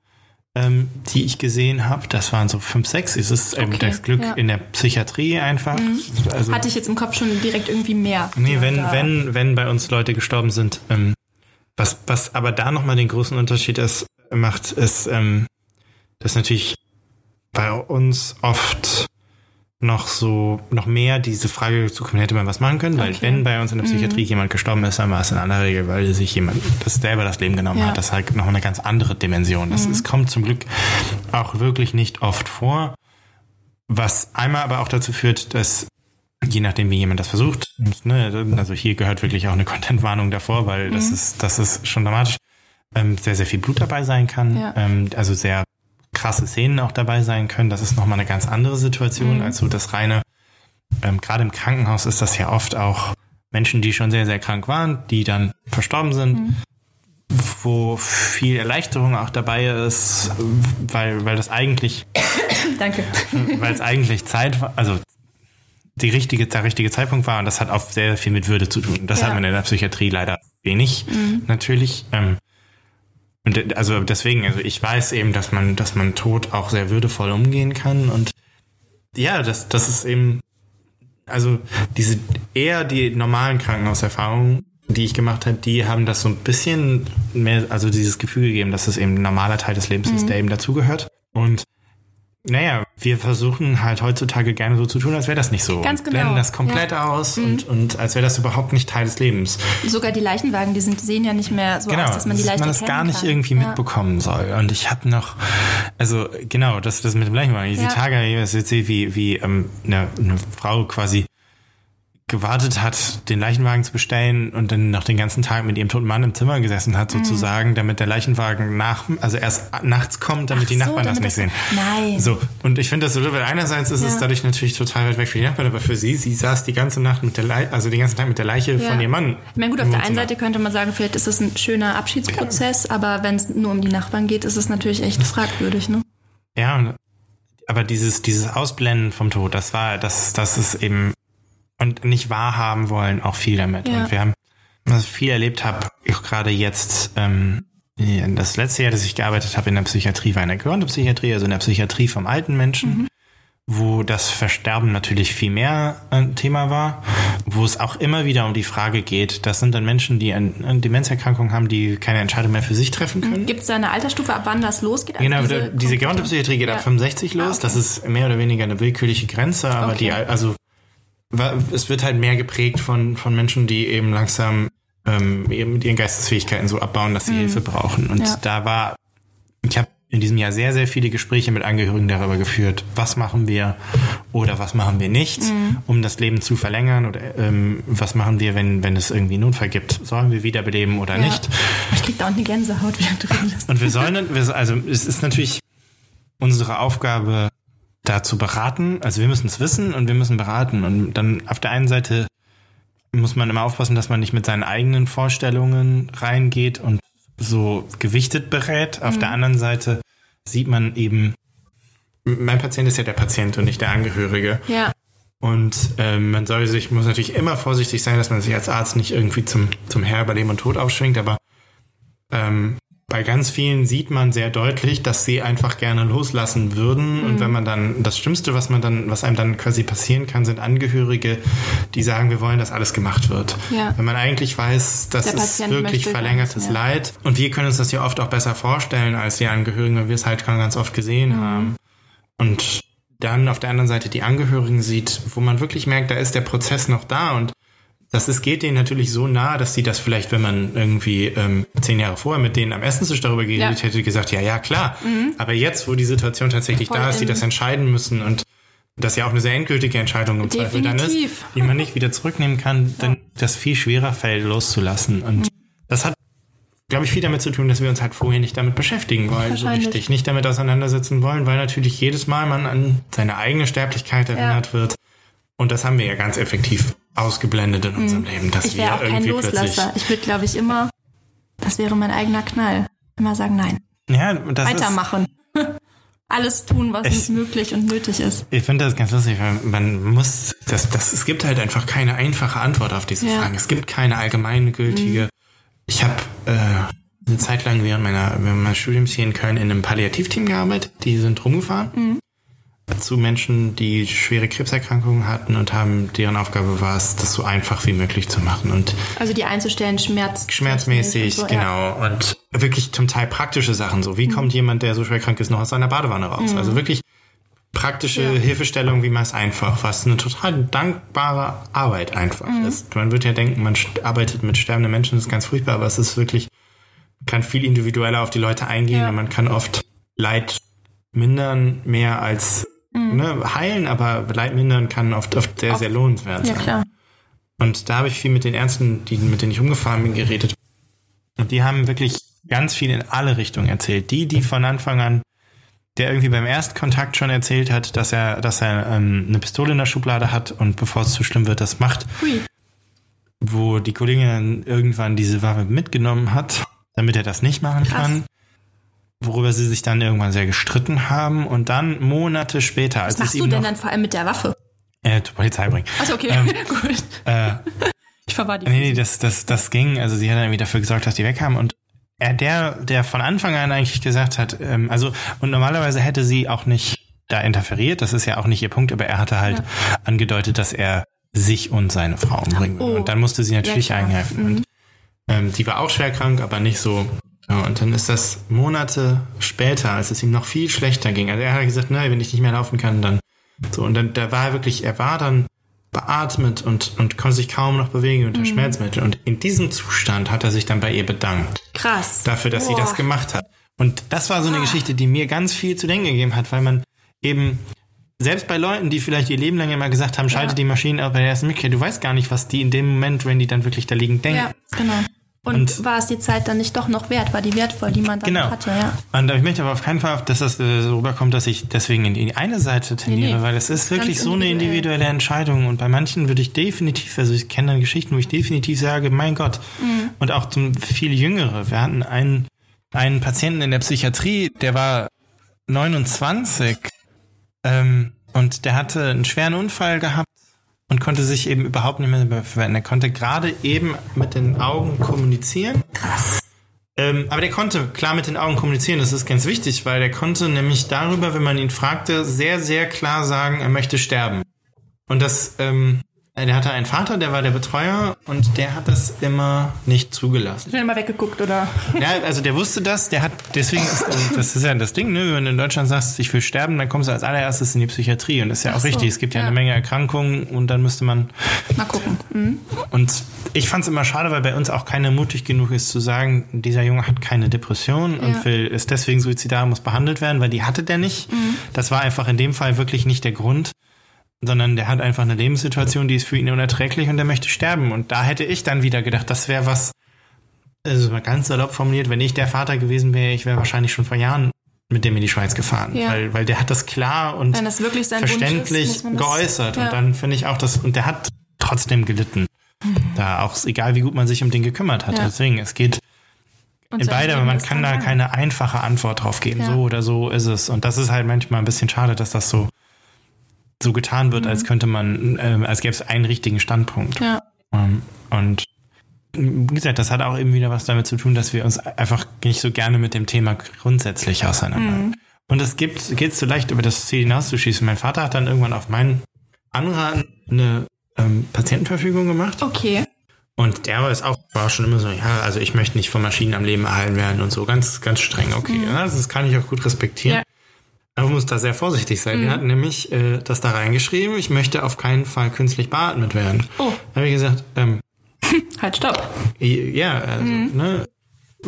C: ähm, die ich gesehen habe. Das waren so fünf, sechs. Es ist eben
B: Okay,
C: das Glück
B: ja. Mhm.
C: in der Psychiatrie einfach. Also,
B: Hatte ich jetzt im Kopf schon direkt irgendwie mehr.
C: Nee, wenn, wenn, wenn bei uns Leute gestorben sind, ähm, was, was aber da nochmal den großen Unterschied ist, macht, ist, ähm, dass natürlich bei uns oft noch so, noch mehr diese Frage zukommen, hätte man was machen können, weil
B: Okay. Mhm.
C: wenn bei uns in der Psychiatrie jemand gestorben ist, dann war es in aller Regel, weil sich jemand das selber das Leben genommen
B: Ja.
C: hat. Das ist halt noch eine ganz andere Dimension. Das, es kommt zum Glück auch wirklich nicht oft vor. Was einmal aber auch dazu führt, dass je nachdem, wie jemand das versucht, ne, also hier gehört wirklich auch eine Contentwarnung davor, weil das
B: Mhm.
C: ist, das ist schon dramatisch, ähm, sehr, sehr viel Blut dabei sein kann,
B: Ja.
C: ähm, also sehr krasse Szenen auch dabei sein können. Das ist nochmal eine ganz andere Situation
B: Mhm.
C: als so das reine, ähm, gerade im Krankenhaus ist das ja oft auch Menschen, die schon sehr, sehr krank waren, die dann verstorben sind, mhm. wo viel Erleichterung auch dabei ist, weil, weil das eigentlich,
B: Danke,
C: weil es eigentlich Zeit war, also die richtige, der richtige Zeitpunkt war und das hat auch sehr viel mit Würde zu tun. Das ja. hat man in der Psychiatrie leider wenig, mhm. natürlich. Ähm, und also deswegen, also ich weiß eben, dass man, dass man Tod auch sehr würdevoll umgehen kann und ja, das, das ist eben, also diese eher die normalen Krankenhauserfahrungen, die ich gemacht habe, die haben das so ein bisschen mehr, also dieses Gefühl gegeben, dass es eben ein normaler Teil des Lebens mhm. ist, der eben dazugehört. Und naja, wir versuchen halt heutzutage gerne so zu tun, als wäre das nicht so.
B: Ganz genau.
C: Blenden das komplett ja. aus mhm. und, und als wäre das überhaupt nicht Teil des Lebens.
B: Sogar die Leichenwagen, die sind, sehen ja nicht mehr so
C: genau,
B: aus, dass man die Leichen
C: Dass man das gar nicht kann. irgendwie ja. mitbekommen soll. Und ich habe noch, also genau, das, das mit dem Leichenwagen. Ich ja. die Tage, ich sehe, wie, wie ähm, eine, eine Frau quasi gewartet hat, den Leichenwagen zu bestellen und dann noch den ganzen Tag mit ihrem toten Mann im Zimmer gesessen hat, sozusagen, mhm. damit der Leichenwagen nach, also erst nachts kommt, damit Ach die Nachbarn so, das nicht sehen.
B: Nein.
C: So. Und ich finde das so, weil einerseits ist ja. es dadurch natürlich total weit weg für die Nachbarn, aber für sie, sie saß die ganze Nacht mit der Leiche, also den ganzen Tag mit der Leiche ja. von ihrem Mann.
B: Ich meine, gut, auf der einen Seite könnte man sagen, vielleicht ist es ein schöner Abschiedsprozess, ja. aber wenn es nur um die Nachbarn geht, ist es natürlich echt fragwürdig, ne?
C: Ja, aber dieses, dieses Ausblenden vom Tod, das war, das, das ist eben und nicht wahrhaben wollen, auch viel damit. Ja. Und wir haben, was ich viel erlebt habe, auch gerade jetzt, ähm, das letzte Jahr, dass ich gearbeitet habe in der Psychiatrie, war in der Gerontopsychiatrie, also in der Psychiatrie vom alten Menschen, mhm. wo das Versterben natürlich viel mehr ein Thema war, wo es auch immer wieder um die Frage geht, das sind dann Menschen, die eine Demenzerkrankung haben, die keine Entscheidung mehr für sich treffen können.
B: Gibt es da eine Altersstufe, ab wann das losgeht?
C: Also genau, diese, diese Gerontopsychiatrie geht ja. ab 65 los, ah, okay. das ist mehr oder weniger eine willkürliche Grenze, aber okay. die, also es wird halt mehr geprägt von, von Menschen, die eben langsam ähm, eben mit ihren Geistesfähigkeiten so abbauen, dass sie mhm. Hilfe brauchen. Und ja. da war, ich habe in diesem Jahr sehr, sehr viele Gespräche mit Angehörigen darüber geführt, was machen wir oder was machen wir nicht, mhm. um das Leben zu verlängern oder ähm, was machen wir, wenn, wenn es irgendwie einen Notfall gibt. Sollen wir wiederbeleben oder ja. nicht?
B: Ich krieg da auch eine Gänsehaut, wie du redest.
C: Und wir sollen, also es ist natürlich unsere Aufgabe, da zu beraten. Also wir müssen es wissen und wir müssen beraten. Und dann auf der einen Seite muss man immer aufpassen, dass man nicht mit seinen eigenen Vorstellungen reingeht und so gewichtet berät. Auf mhm. der anderen Seite sieht man eben, mein Patient ist ja der Patient und nicht der Angehörige.
B: Ja.
C: Und ähm, man soll sich, muss natürlich immer vorsichtig sein, dass man sich als Arzt nicht irgendwie zum, zum Herr über Leben und Tod aufschwingt, aber ähm, bei ganz vielen sieht man sehr deutlich, dass sie einfach gerne loslassen würden. Mhm. Und wenn man dann, das Schlimmste, was man dann, was einem dann quasi passieren kann, sind Angehörige, die sagen, wir wollen, dass alles gemacht wird.
B: Ja.
C: Wenn man eigentlich weiß, das ist wirklich verlängertes. Leid. Und wir können uns das ja oft auch besser vorstellen als die Angehörigen, weil wir es halt ganz oft gesehen mhm. haben. Und dann auf der anderen Seite die Angehörigen sieht, wo man wirklich merkt, da ist der Prozess noch da und das ist, geht denen natürlich so nah, dass sie das vielleicht, wenn man irgendwie ähm, zehn Jahre vorher mit denen am Essenstisch darüber geredet ja. hätte, gesagt, ja, ja, klar. Mhm. Aber jetzt, wo die Situation tatsächlich Voll da ist, die das entscheiden müssen und das ja auch eine sehr endgültige Entscheidung im Definitiv. Zweifel dann ist, die man nicht wieder zurücknehmen kann, ja. dann das viel schwerer fällt, loszulassen. Und mhm. das hat, glaube ich, viel damit zu tun, dass wir uns halt vorher nicht damit beschäftigen wollen, so richtig. Nicht damit auseinandersetzen wollen, weil natürlich jedes Mal man an seine eigene Sterblichkeit erinnert ja. wird. Und das haben wir ja ganz effektiv ausgeblendet in unserem hm. Leben. Dass
B: ich wäre auch kein Loslasser. Ich würde, glaube ich, immer, das wäre mein eigener Knall, immer sagen, nein.
C: Ja, das
B: Weitermachen. Alles tun, was ich, möglich und nötig ist.
C: Ich finde das ganz lustig, weil man muss, das, das, es gibt halt einfach keine einfache Antwort auf diese ja. Fragen. Es gibt keine allgemeingültige. Mhm. Ich habe äh, eine Zeit lang während meiner, während meines Studiums hier in Köln in einem Palliativteam gearbeitet. Die sind rumgefahren. Mhm zu Menschen, die schwere Krebserkrankungen hatten und haben, deren Aufgabe war es, das so einfach wie möglich zu machen. Und
B: also die einzustellen, Schmerz.
C: Schmerzmäßig, und so, genau. Ja. Und wirklich zum Teil praktische Sachen. So, wie mhm. kommt jemand, der so schwer krank ist, noch aus seiner Badewanne raus? Mhm. Also wirklich praktische ja. Hilfestellung, wie man es einfach, was eine total dankbare Arbeit einfach mhm. ist. Man wird ja denken, man arbeitet mit sterbenden Menschen, das ist ganz furchtbar, aber es ist wirklich, kann viel individueller auf die Leute eingehen ja. und man kann oft Leid mindern mehr als Mhm. Ne, heilen, aber Leid mindern kann oft, oft sehr, sehr lohnenswert sein. Ja, klar. Und da habe ich viel mit den Ärzten, die, mit denen ich umgefahren bin, geredet. Und die haben wirklich ganz viel in alle Richtungen erzählt. Die, die von Anfang an, der irgendwie beim Erstkontakt schon erzählt hat, dass er, dass er ähm, eine Pistole in der Schublade hat und bevor es zu schlimm wird, das macht. Hui. wo die Kollegin dann irgendwann diese Waffe mitgenommen hat, damit er das nicht machen
B: Krass.
C: kann. Worüber sie sich dann irgendwann sehr gestritten haben und dann Monate später, als
B: Was machst du denn dann vor allem mit der Waffe?
C: äh, zur Polizei bringen.
B: Achso, okay,
C: Ähm,
B: gut.
C: Äh,
B: Ich verwahr die.
C: Nee, nee, das, das, das ging. Also sie hat dann irgendwie dafür gesorgt, dass die wegkamen. Und er, der, der von Anfang an eigentlich gesagt hat, ähm, also, und normalerweise hätte sie auch nicht da interferiert, das ist ja auch nicht ihr Punkt, aber er hatte halt angedeutet, dass er sich und seine Frau umbringen würde.
B: Oh.
C: Und dann musste sie natürlich
B: Ja,
C: eingreifen. Und ähm, die war auch schwer krank, aber nicht so. Ja, und dann ist das Monate später, als es ihm noch viel schlechter ging. Also er hat gesagt, nein, wenn ich nicht mehr laufen kann, dann so. Und dann, da war er wirklich, er war dann beatmet und, und konnte sich kaum noch bewegen unter Schmerzmitteln. Und in diesem Zustand hat er sich dann bei ihr bedankt
B: Krass.
C: dafür, dass sie
B: Boah.
C: das gemacht hat. Und das war so eine Geschichte, die mir ganz viel zu denken gegeben hat, weil man eben selbst bei Leuten, die vielleicht ihr Leben lang immer gesagt haben, schalte die Maschinen auf bei der ersten Möglichkeit, du weißt gar nicht, was die in dem Moment, wenn die dann wirklich da liegen, denken.
B: Ja, genau. Und,
C: Und-
B: war es die Zeit dann nicht doch noch wert? War die wertvoll, die man dann
C: Genau.
B: hatte? Ja.
C: Und ich möchte aber auf keinen Fall, dass das äh, so rüberkommt, dass ich deswegen in die eine Seite tendiere,
B: nee.
C: weil es ist wirklich so eine
B: individuell.
C: individuelle Entscheidung. Und bei manchen würde ich definitiv, also ich kenne dann Geschichten, wo ich definitiv sage, mein Gott.
B: Mhm.
C: Und auch zum viel Jüngere. Wir hatten einen, einen Patienten in der Psychiatrie, der war 29 ähm, und der hatte einen schweren Unfall gehabt und konnte sich eben überhaupt nicht mehr verwenden. Er konnte gerade eben mit den Augen kommunizieren. Krass. Ähm, aber der konnte klar mit den Augen kommunizieren, das ist ganz wichtig, weil der konnte nämlich darüber, wenn man ihn fragte, sehr, sehr klar sagen, er möchte sterben. Und das, ähm, der hatte einen Vater, der war der Betreuer und der hat das immer nicht zugelassen.
B: Schnell mal weggeguckt, oder?
C: Ja, also der wusste das, der hat, deswegen ist, also das ist ja das Ding, ne, wenn du in Deutschland sagst, ich will sterben, dann kommst du als allererstes in die Psychiatrie und das ist ja
B: Ach
C: auch
B: so,
C: richtig, es gibt ja,
B: ja.
C: eine Menge Erkrankungen und dann müsste man,
B: Mal gucken. Mhm.
C: und ich fand es immer schade, weil bei uns auch keiner mutig genug ist zu sagen, dieser Junge hat keine Depression und
B: Ja.
C: will, ist deswegen suizidal, muss behandelt werden, weil die hatte der nicht.
B: Mhm.
C: Das war einfach in dem Fall wirklich nicht der Grund sondern der hat einfach eine Lebenssituation, die ist für ihn unerträglich und der möchte sterben. Und da hätte ich dann wieder gedacht, das wäre was, also mal ganz salopp formuliert, wenn ich der Vater gewesen wäre, ich wäre wahrscheinlich schon vor Jahren mit dem in die Schweiz gefahren,
B: Ja.
C: weil, weil der hat das klar und
B: das ist,
C: verständlich
B: man das-
C: geäußert.
B: Ja.
C: Und dann finde ich auch das, und der hat trotzdem gelitten. Da auch, egal wie gut man sich um den gekümmert hat.
B: Ja.
C: Deswegen, es geht
B: Und
C: in beide, aber man
B: ist
C: kann da keine einfache Antwort drauf geben. So oder so ist es. Und das ist halt manchmal ein bisschen schade, dass das so, so getan wird, als könnte man, ähm, als gäbe es einen richtigen Standpunkt.
B: Ja.
C: Ähm, und wie gesagt, das hat auch eben wieder was damit zu tun, dass wir uns einfach nicht so gerne mit dem Thema grundsätzlich auseinandersetzen. Und es gibt, geht so leicht über das Ziel hinauszuschießen. Mein Vater hat dann irgendwann auf meinen Anraten eine ähm, Patientenverfügung gemacht.
B: Okay.
C: Und der war es auch, war schon immer so, ja, also ich möchte nicht von Maschinen am Leben erhalten werden und so, ganz, ganz streng, okay. Ja, das kann ich auch gut respektieren.
B: Ja.
C: Aber man muss da sehr vorsichtig sein. Er hat nämlich äh, das da reingeschrieben, ich möchte auf keinen Fall künstlich beatmet werden.
B: Oh.
C: Da habe ich gesagt, ähm,
B: Halt, stopp.
C: ja, also, ne,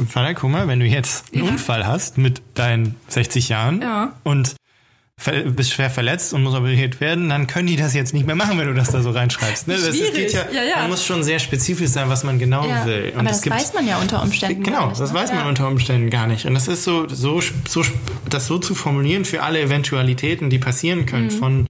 C: Vater, guck mal, wenn du jetzt einen Unfall hast mit deinen 60 Jahren
B: Ja.
C: und bist schwer verletzt und muss operiert werden, dann können die das jetzt nicht mehr machen, wenn du das da so reinschreibst. Ne? Das ist, geht ja,
B: Ja, ja.
C: Man muss schon sehr spezifisch sein, was man genau
B: Ja.
C: will. Und
B: Aber das
C: gibt,
B: weiß man ja unter Umständen.
C: Genau,
B: gar nicht,
C: das
B: ne?
C: weiß man unter Umständen gar nicht. Und das ist so, so, so, das so zu formulieren für alle Eventualitäten, die passieren
B: Mhm.
C: können, von hm, ne,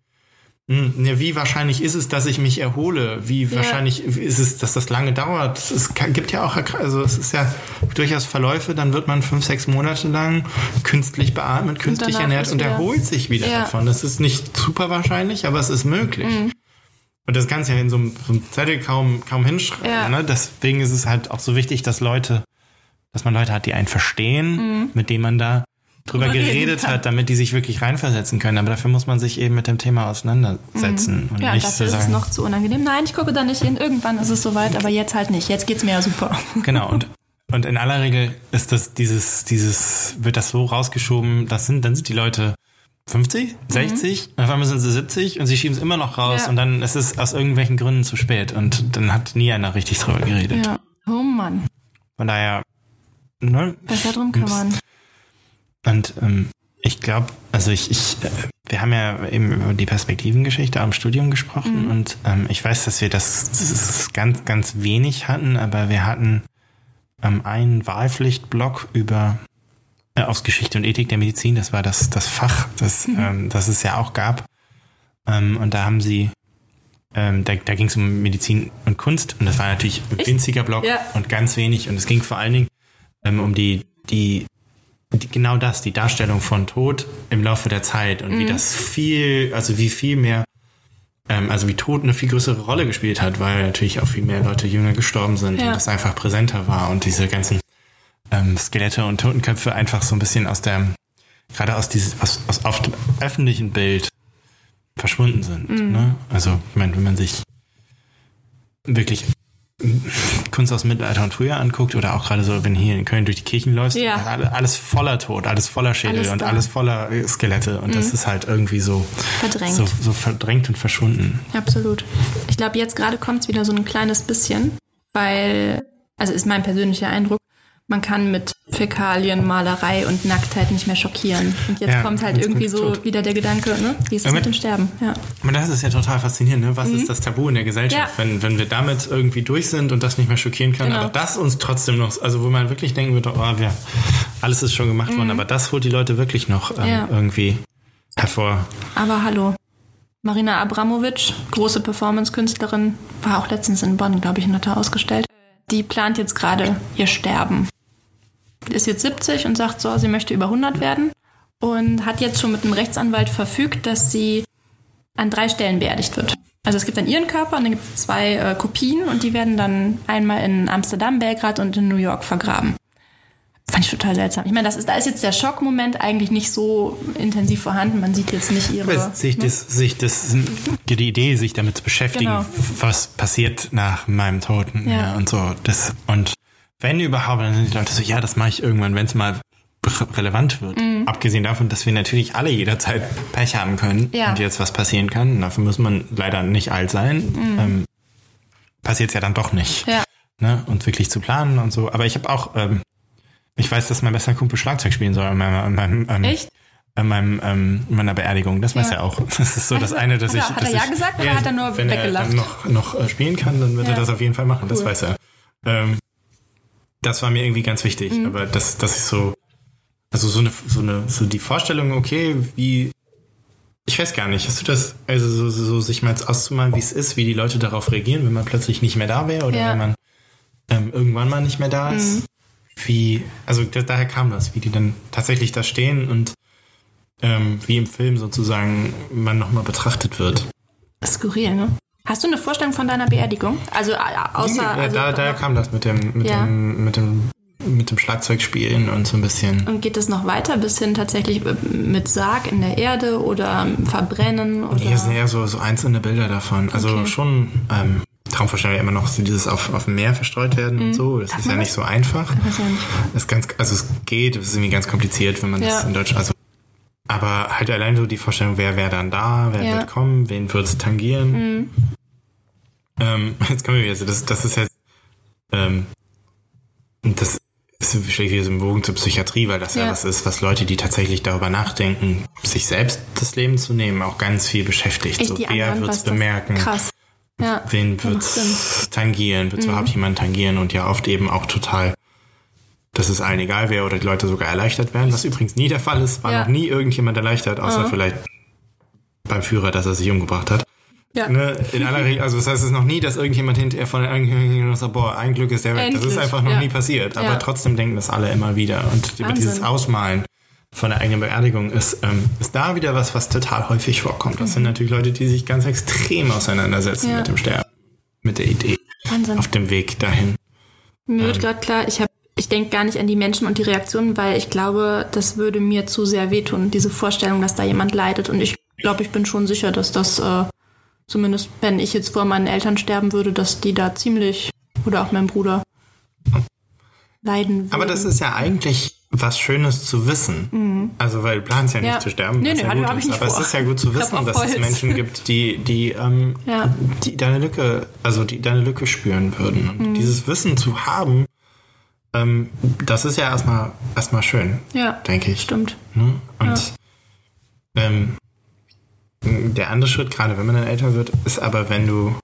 C: wie wahrscheinlich ist es, dass ich mich erhole? Wie wahrscheinlich ist es, dass das lange dauert? Es gibt ja auch, also es ist ja durchaus Verläufe, dann wird man fünf, sechs Monate lang künstlich beatmet, künstlich
B: danach
C: ernährt und erholt sich wieder
B: Ja.
C: davon. Das ist nicht super wahrscheinlich, aber es ist möglich.
B: Mhm.
C: Und das kannst du ja in so einem, so einem Zettel kaum, kaum hinschreiben.
B: Ja.
C: Ne? Deswegen ist es halt auch so wichtig, dass Leute, dass man Leute hat, die einen verstehen, mit denen man da drüber
B: Mhm.
C: Geredet hat, damit die sich wirklich reinversetzen können. Aber dafür muss man sich eben mit dem Thema auseinandersetzen und
B: Mhm. Ja,
C: nicht
B: dafür
C: zu
B: ist es
C: sagen.
B: noch zu unangenehm. Nein, ich gucke da nicht hin. Irgendwann ist es soweit, aber jetzt halt nicht. Jetzt geht's mir ja super.
C: Genau, und, und in aller Regel ist das dieses, dieses, wird das so rausgeschoben, das sind, dann sind die Leute 50, 60, auf einmal sind sie 70 und sie schieben es immer noch raus
B: Mhm. Ja.
C: und dann ist es aus irgendwelchen Gründen zu spät und dann hat nie einer richtig drüber geredet.
B: Ja. Oh Mann.
C: Von daher, ne?
B: Besser drum kümmern.
C: Und ähm, ich glaube, also ich, ich äh, wir haben ja eben über die Perspektivengeschichte am Studium gesprochen und ähm, ich weiß, dass wir das, das ganz, ganz wenig hatten, aber wir hatten ähm, einen Wahlpflichtblock über äh, aus Geschichte und Ethik der Medizin, das war das, das Fach, das, ähm, das es ja auch gab. Ähm, und da haben sie ähm, da, da ging es um Medizin und Kunst und das war natürlich ein winziger Block
B: Ja.
C: und ganz wenig und es ging vor allen Dingen ähm, um die, die, die, genau das, die Darstellung von Tod im Laufe der Zeit und
B: Mhm.
C: wie das viel, also wie viel mehr, ähm, also wie Tod eine viel größere Rolle gespielt hat, weil natürlich auch viel mehr Leute jünger gestorben sind
B: Ja.
C: und das einfach präsenter war und diese ganzen ähm, Skelette und Totenköpfe einfach so ein bisschen aus der, gerade aus dieses, aus, aus auf dem öffentlichen Bild verschwunden sind.
B: Mhm.
C: Ne? Also, ich meine, wenn man sich wirklich Kunst aus Mittelalter und früher anguckt oder auch gerade so, wenn hier in Köln durch die Kirchen läufst,
B: Ja.
C: alle- alles voller Tod, alles voller Schädel
B: Alles
C: und
B: da. Mhm.
C: alles voller äh, Skelette und das ist halt irgendwie so
B: Verdrängt.
C: so, so verdrängt und verschwunden.
B: Absolut. Ich glaube, jetzt gerade kommt es wieder so ein kleines bisschen, weil, also ist mein persönlicher Eindruck, man kann mit Fäkalien, Malerei und Nacktheit nicht mehr schockieren. Und jetzt
C: Ja,
B: kommt halt irgendwie so
C: Tod.
B: wieder der Gedanke, ne? Wie ist es mit dem Sterben? Ja.
C: Aber das ist ja total faszinierend, ne? Was ist das Tabu in der Gesellschaft?
B: Mhm. Ja.
C: Wenn, wenn wir damit irgendwie durch sind und das nicht mehr schockieren kann,
B: Genau.
C: aber das uns trotzdem noch, also wo man wirklich denken würde, oh, wir, alles ist schon gemacht worden, aber das holt die Leute wirklich noch ähm,
B: Mhm. Ja.
C: irgendwie hervor.
B: Aber hallo. Marina Abramovic, große Performance-Künstlerin, war auch letztens in Bonn, glaube ich, in Natter ausgestellt. Die plant jetzt gerade ihr Sterben. Ist jetzt 70 und sagt so, sie möchte über 100 werden und hat jetzt schon mit einem Rechtsanwalt verfügt, dass sie an drei Stellen beerdigt wird. Also es gibt dann ihren Körper und dann gibt es zwei äh, Kopien und die werden dann einmal in Amsterdam, Belgrad und in New York vergraben. Fand ich total seltsam. Ich meine, das ist, da ist jetzt der Schockmoment eigentlich nicht so intensiv vorhanden. Man sieht jetzt nicht ihre.
C: Aber sich das, sich das, die Idee, sich damit zu beschäftigen,
B: Genau.
C: was passiert nach meinem Toten,
B: Ja.
C: ja, und so, das, und wenn überhaupt, dann sind die Leute so, ja, das mache ich irgendwann, wenn es mal re- relevant wird.
B: Mhm.
C: Abgesehen davon, dass wir natürlich alle jederzeit Pech haben können
B: Ja.
C: und jetzt was passieren kann. Dafür muss man leider nicht alt sein. Ähm, Passiert es ja dann doch nicht.
B: Mhm. Ja.
C: Ne? Und wirklich zu planen und so. Aber ich habe auch, ähm, ich weiß, dass mein bester Kumpel Schlagzeug spielen soll an meinem, an meinem
B: Echt?
C: an meinem, ähm, meiner Beerdigung. Das weiß
B: Ja.
C: er auch. Das ist so das eine, dass
B: Hat
C: ich.
B: er- hat er ja
C: ich,
B: gesagt oder hat er nur
C: wenn
B: weggelacht?
C: er dann noch, noch äh, spielen kann, dann wird
B: Ja.
C: er das auf jeden Fall machen. Das
B: Cool.
C: weiß er. Ähm, das war mir irgendwie ganz wichtig.
B: Mhm.
C: Aber das, das ist so, also so eine, so eine, so die Vorstellung, okay, wie, ich weiß gar nicht, hast du das, also so, so, so sich mal jetzt auszumalen, wie es ist, wie die Leute darauf reagieren, wenn man plötzlich nicht mehr da wäre oder
B: Ja. Mhm.
C: wenn man ähm, irgendwann mal nicht mehr da ist? Wie, also da, daher kam das, wie die dann tatsächlich da stehen und ähm, wie im Film sozusagen man nochmal betrachtet wird.
B: Skurril, ne? Hast du eine Vorstellung von deiner Beerdigung? Also äh, außer.
C: ja,
B: also,
C: da, daher kam das mit dem, mit
B: Ja.
C: dem, mit dem, mit dem Schlagzeugspielen und so ein bisschen.
B: und geht es noch weiter bis hin tatsächlich äh, mit Sarg in der Erde oder ähm, Verbrennen? Oder?
C: Hier sind eher so, so einzelne Bilder davon. Also
B: Okay.
C: schon ähm, Traumvorstellung ja immer noch so dieses auf, auf dem Meer verstreut werden und so. Das
B: Darf
C: ist ja
B: das?
C: nicht so einfach.
B: Weiß ja nicht.
C: Das ist ganz, also es geht, es ist irgendwie ganz kompliziert, wenn man das
B: Ja.
C: in Deutsch, also aber halt allein so die Vorstellung, wer wäre dann da, wer
B: Ja. Mhm.
C: wird kommen, wen wird es tangieren. Ähm, jetzt kommen wir wieder, so, das, das ist jetzt, ähm, das ist schlägt wieder so einen Bogen zur Psychiatrie, weil das ja.
B: Ja.
C: was ist, was Leute, die tatsächlich darüber nachdenken, sich selbst das Leben zu nehmen, auch ganz viel beschäftigt.
B: Echt
C: so, wer wird es
B: das-
C: bemerken?
B: Krass. Ja.
C: Wen
B: das
C: wird
B: macht Sinn. Mhm.
C: es tangieren? Wird es überhaupt jemand tangieren? Und ja, oft eben auch total, dass es allen egal wäre oder die Leute sogar erleichtert werden, was übrigens nie der Fall ist. War
B: Ja.
C: noch nie irgendjemand erleichtert, außer vielleicht beim Führer, dass er sich umgebracht hat.
B: Ja.
C: Ne, in aller Regel, also das heißt, es ist noch nie, dass irgendjemand hinterher von irgendjemandem sagt, boah, ein Glück ist der weg. Das ist einfach noch
B: ja.
C: nie passiert. Aber
B: Ja.
C: trotzdem denken das alle immer wieder. Und über
B: Wahnsinn.
C: dieses Ausmalen von der eigenen Beerdigung ist, ähm, ist da wieder was, was total häufig vorkommt. Das sind natürlich Leute, die sich ganz extrem auseinandersetzen
B: Mhm. Ja.
C: mit dem Sterben, mit der Idee,
B: Wahnsinn.
C: auf dem Weg dahin.
B: Mir wird gerade klar, ich habe ich denke gar nicht an die Menschen und die Reaktionen, weil ich glaube, das würde mir zu sehr wehtun, diese Vorstellung, dass da jemand leidet. Und ich glaube, ich bin schon sicher, dass das, äh, zumindest wenn ich jetzt vor meinen Eltern sterben würde, dass die da ziemlich, oder auch mein Bruder, leiden würden.
C: Aber das ist ja eigentlich was Schönes zu wissen. Also, weil du planst ja nicht
B: Mhm. Ja.
C: zu sterben.
B: Nee, nee,
C: ja gut
B: hab ich nicht
C: Aber
B: vor.
C: es ist ja gut zu wissen, dass
B: auf
C: es
B: Holz.
C: Menschen gibt, die, die, ähm,
B: Ja.
C: die deine Lücke, also die deine Lücke spüren würden. Und
B: Mhm.
C: dieses Wissen zu haben, ähm, das ist ja erstmal erstmal schön,
B: ja,
C: denke ich.
B: stimmt.
C: Ne? Und ähm, der andere Schritt, gerade wenn man dann älter wird, ist aber, wenn du,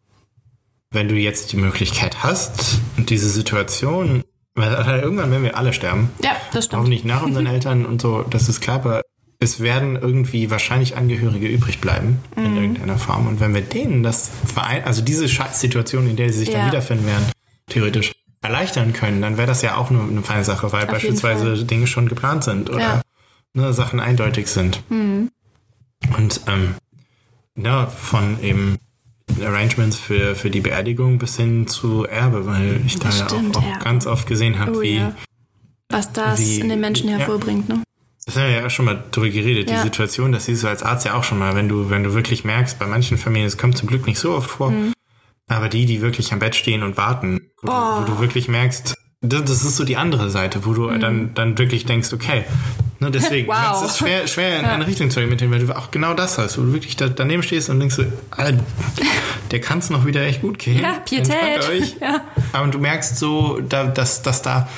C: wenn du jetzt die Möglichkeit hast und diese Situation, weil äh, irgendwann werden wir alle sterben,
B: Ja, das
C: auch
B: stimmt.
C: nicht nach unseren Eltern und so, das ist klar, aber es werden irgendwie wahrscheinlich Angehörige übrig bleiben in irgendeiner Form. Und wenn wir denen das verein, also diese Scheißsituation, in der sie sich
B: Ja.
C: dann wiederfinden werden, theoretisch erleichtern können, dann wäre das ja auch nur eine feine Sache, weil
B: Auf
C: beispielsweise Dinge schon geplant sind oder
B: Ja.
C: ne, Sachen eindeutig sind. Und ähm, ja, von eben Arrangements für, für die Beerdigung bis hin zu Erbe, weil ich da
B: Das
C: ja
B: stimmt,
C: auch, auch ganz oft gesehen habe,
B: Oh
C: wie
B: ja. Was das
C: wie-
B: in den Menschen
C: ja.
B: hervorbringt, ne?
C: Das haben wir ja auch schon mal drüber geredet,
B: Ja.
C: die Situation, das siehst du als Arzt ja auch schon mal, wenn du, wenn du wirklich merkst, bei manchen Familien, es kommt zum Glück nicht so oft vor,
B: Mhm.
C: aber die, die wirklich am Bett stehen und warten, wo, du, wo du wirklich merkst, das, das ist so die andere Seite, wo du dann, dann wirklich denkst, okay, ne, deswegen.
B: Wow.
C: es ist schwer, schwer in eine Richtung zu argumentieren, weil du auch genau das hast, wo du wirklich da, daneben stehst und denkst so, Alter, der kann es noch wieder echt gut gehen.
B: Ja, Pietät.
C: Euch.
B: Ja.
C: Aber du merkst so, da, dass, dass da,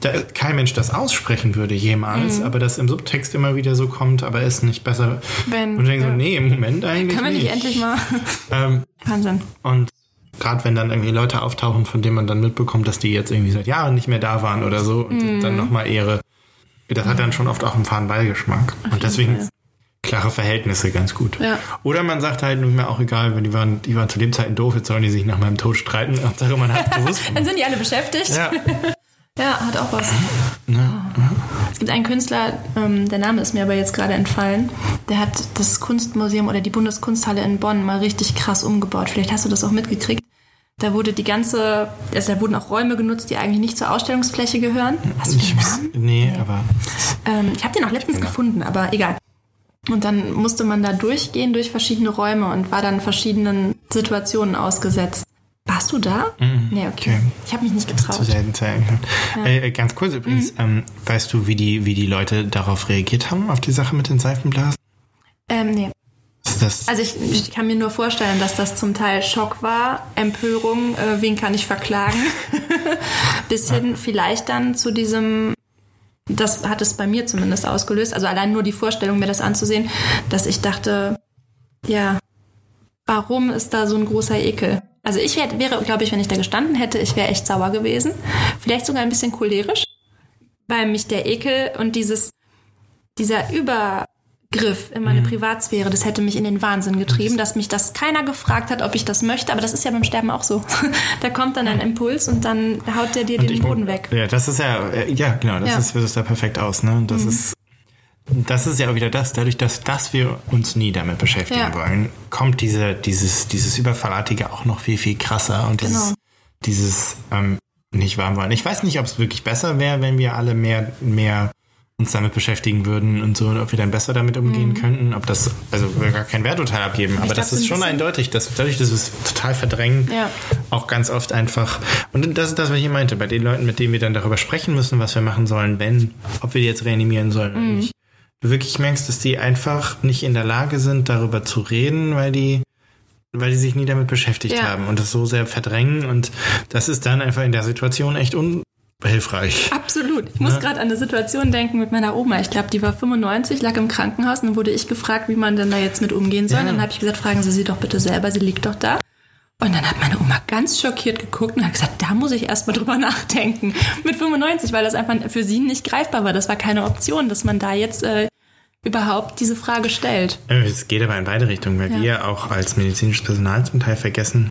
C: da kein Mensch das aussprechen würde jemals,
B: Mhm.
C: aber das im Subtext immer wieder so kommt, aber ist nicht besser.
B: Wenn-
C: und du denkst
B: ja.
C: so, nee, im Moment eigentlich
B: Kann man nicht
C: nicht.
B: endlich mal.
C: Ähm,
B: Wahnsinn.
C: und gerade wenn dann irgendwie Leute auftauchen, von denen man dann mitbekommt, dass die jetzt irgendwie seit Jahren nicht mehr da waren oder so und
B: Mhm.
C: dann nochmal Ehre, das hat dann schon oft auch einen fahren Beigeschmack. Und deswegen
B: Fall.
C: klare Verhältnisse ganz gut.
B: Ja.
C: Oder man sagt halt, mir auch egal, wenn die waren, die waren zu dem Zeiten doof, jetzt sollen die sich nach meinem Tod streiten. Hauptsache, man hat bewusst.
B: Dann sind die alle beschäftigt.
C: ja.
B: Ja, hat auch was. Es gibt einen Künstler, ähm, der Name ist mir aber jetzt gerade entfallen, der hat das Kunstmuseum oder die Bundeskunsthalle in Bonn mal richtig krass umgebaut. Vielleicht hast du das auch mitgekriegt. Da wurde die ganze, also da wurden auch Räume genutzt, die eigentlich nicht zur Ausstellungsfläche gehören. Hast du den Namen?
C: Nee, aber
B: Ähm, ich habe den auch letztens gefunden, aber egal. Und dann musste man da durchgehen durch verschiedene Räume und war dann verschiedenen Situationen ausgesetzt. Warst du da? Nee, okay.
C: okay.
B: Ich habe mich nicht
C: zu
B: getraut.
C: selten Zeit. Äh, äh, ganz kurz übrigens, ähm, weißt du, wie die, wie die Leute darauf reagiert haben, auf die Sache mit den Seifenblasen?
B: Ähm, nee. Also ich, ich kann mir nur vorstellen, dass das zum Teil Schock war, Empörung, äh, wen kann ich verklagen, bis hin vielleicht dann zu diesem, das hat es bei mir zumindest ausgelöst, also allein nur die Vorstellung, mir das anzusehen, dass ich dachte, ja, warum ist da so ein großer Ekel? Also ich wär, wäre, glaube ich, wenn ich da gestanden hätte, ich wäre echt sauer gewesen, vielleicht sogar ein bisschen cholerisch, weil mich der Ekel und dieses, dieser Übergriff in meine Privatsphäre, das hätte mich in den Wahnsinn getrieben, dass mich das keiner gefragt hat, ob ich das möchte. Aber das ist ja beim Sterben auch so. da kommt dann ein Impuls und dann haut der dir den Boden weg.
C: Ja, das ist ja, äh, ja, genau, das
B: Ja.
C: ist, das ist da perfekt aus, ne? Das ist, das ist ja auch wieder das, dadurch, dass, dass wir uns nie damit beschäftigen
B: Ja.
C: wollen, kommt diese, dieses, dieses Überfallartige auch noch viel, viel krasser und dieses,
B: Genau.
C: dieses, ähm, nicht warm wollen. Ich weiß nicht, ob es wirklich besser wäre, wenn wir alle mehr, mehr uns damit beschäftigen würden und so, und ob wir dann besser damit umgehen könnten, ob das, also wir gar kein Werturteil abgeben, aber
B: Mhm. glaub,
C: das ist schon eindeutig, dass dadurch, dass wir es total verdrängen,
B: Ja.
C: auch ganz oft einfach, und das ist das, was ich meinte, bei den Leuten, mit denen wir dann darüber sprechen müssen, was wir machen sollen, wenn, ob wir die jetzt reanimieren sollen
B: Mhm.
C: oder nicht. Du wirklich merkst, dass die einfach nicht in der Lage sind, darüber zu reden, weil die, weil die sich nie damit beschäftigt
B: Ja.
C: haben und das so sehr verdrängen und das ist dann einfach in der Situation echt unhilfreich.
B: Absolut. Ich muss gerade an eine Situation denken mit meiner Oma. Ich glaube, die war 95, lag im Krankenhaus und dann wurde ich gefragt, wie man denn da jetzt mit umgehen soll.
C: Ja.
B: Dann habe ich gesagt, fragen Sie sie doch bitte selber, sie liegt doch da. Und dann hat meine Oma ganz schockiert geguckt und hat gesagt, da muss ich erstmal drüber nachdenken. Mit 95, weil das einfach für sie nicht greifbar war. Das war keine Option, dass man da jetzt äh, überhaupt diese Frage stellt.
C: Äh, Es geht aber in beide Richtungen, weil
B: Ja.
C: wir auch als medizinisches Personal zum Teil vergessen,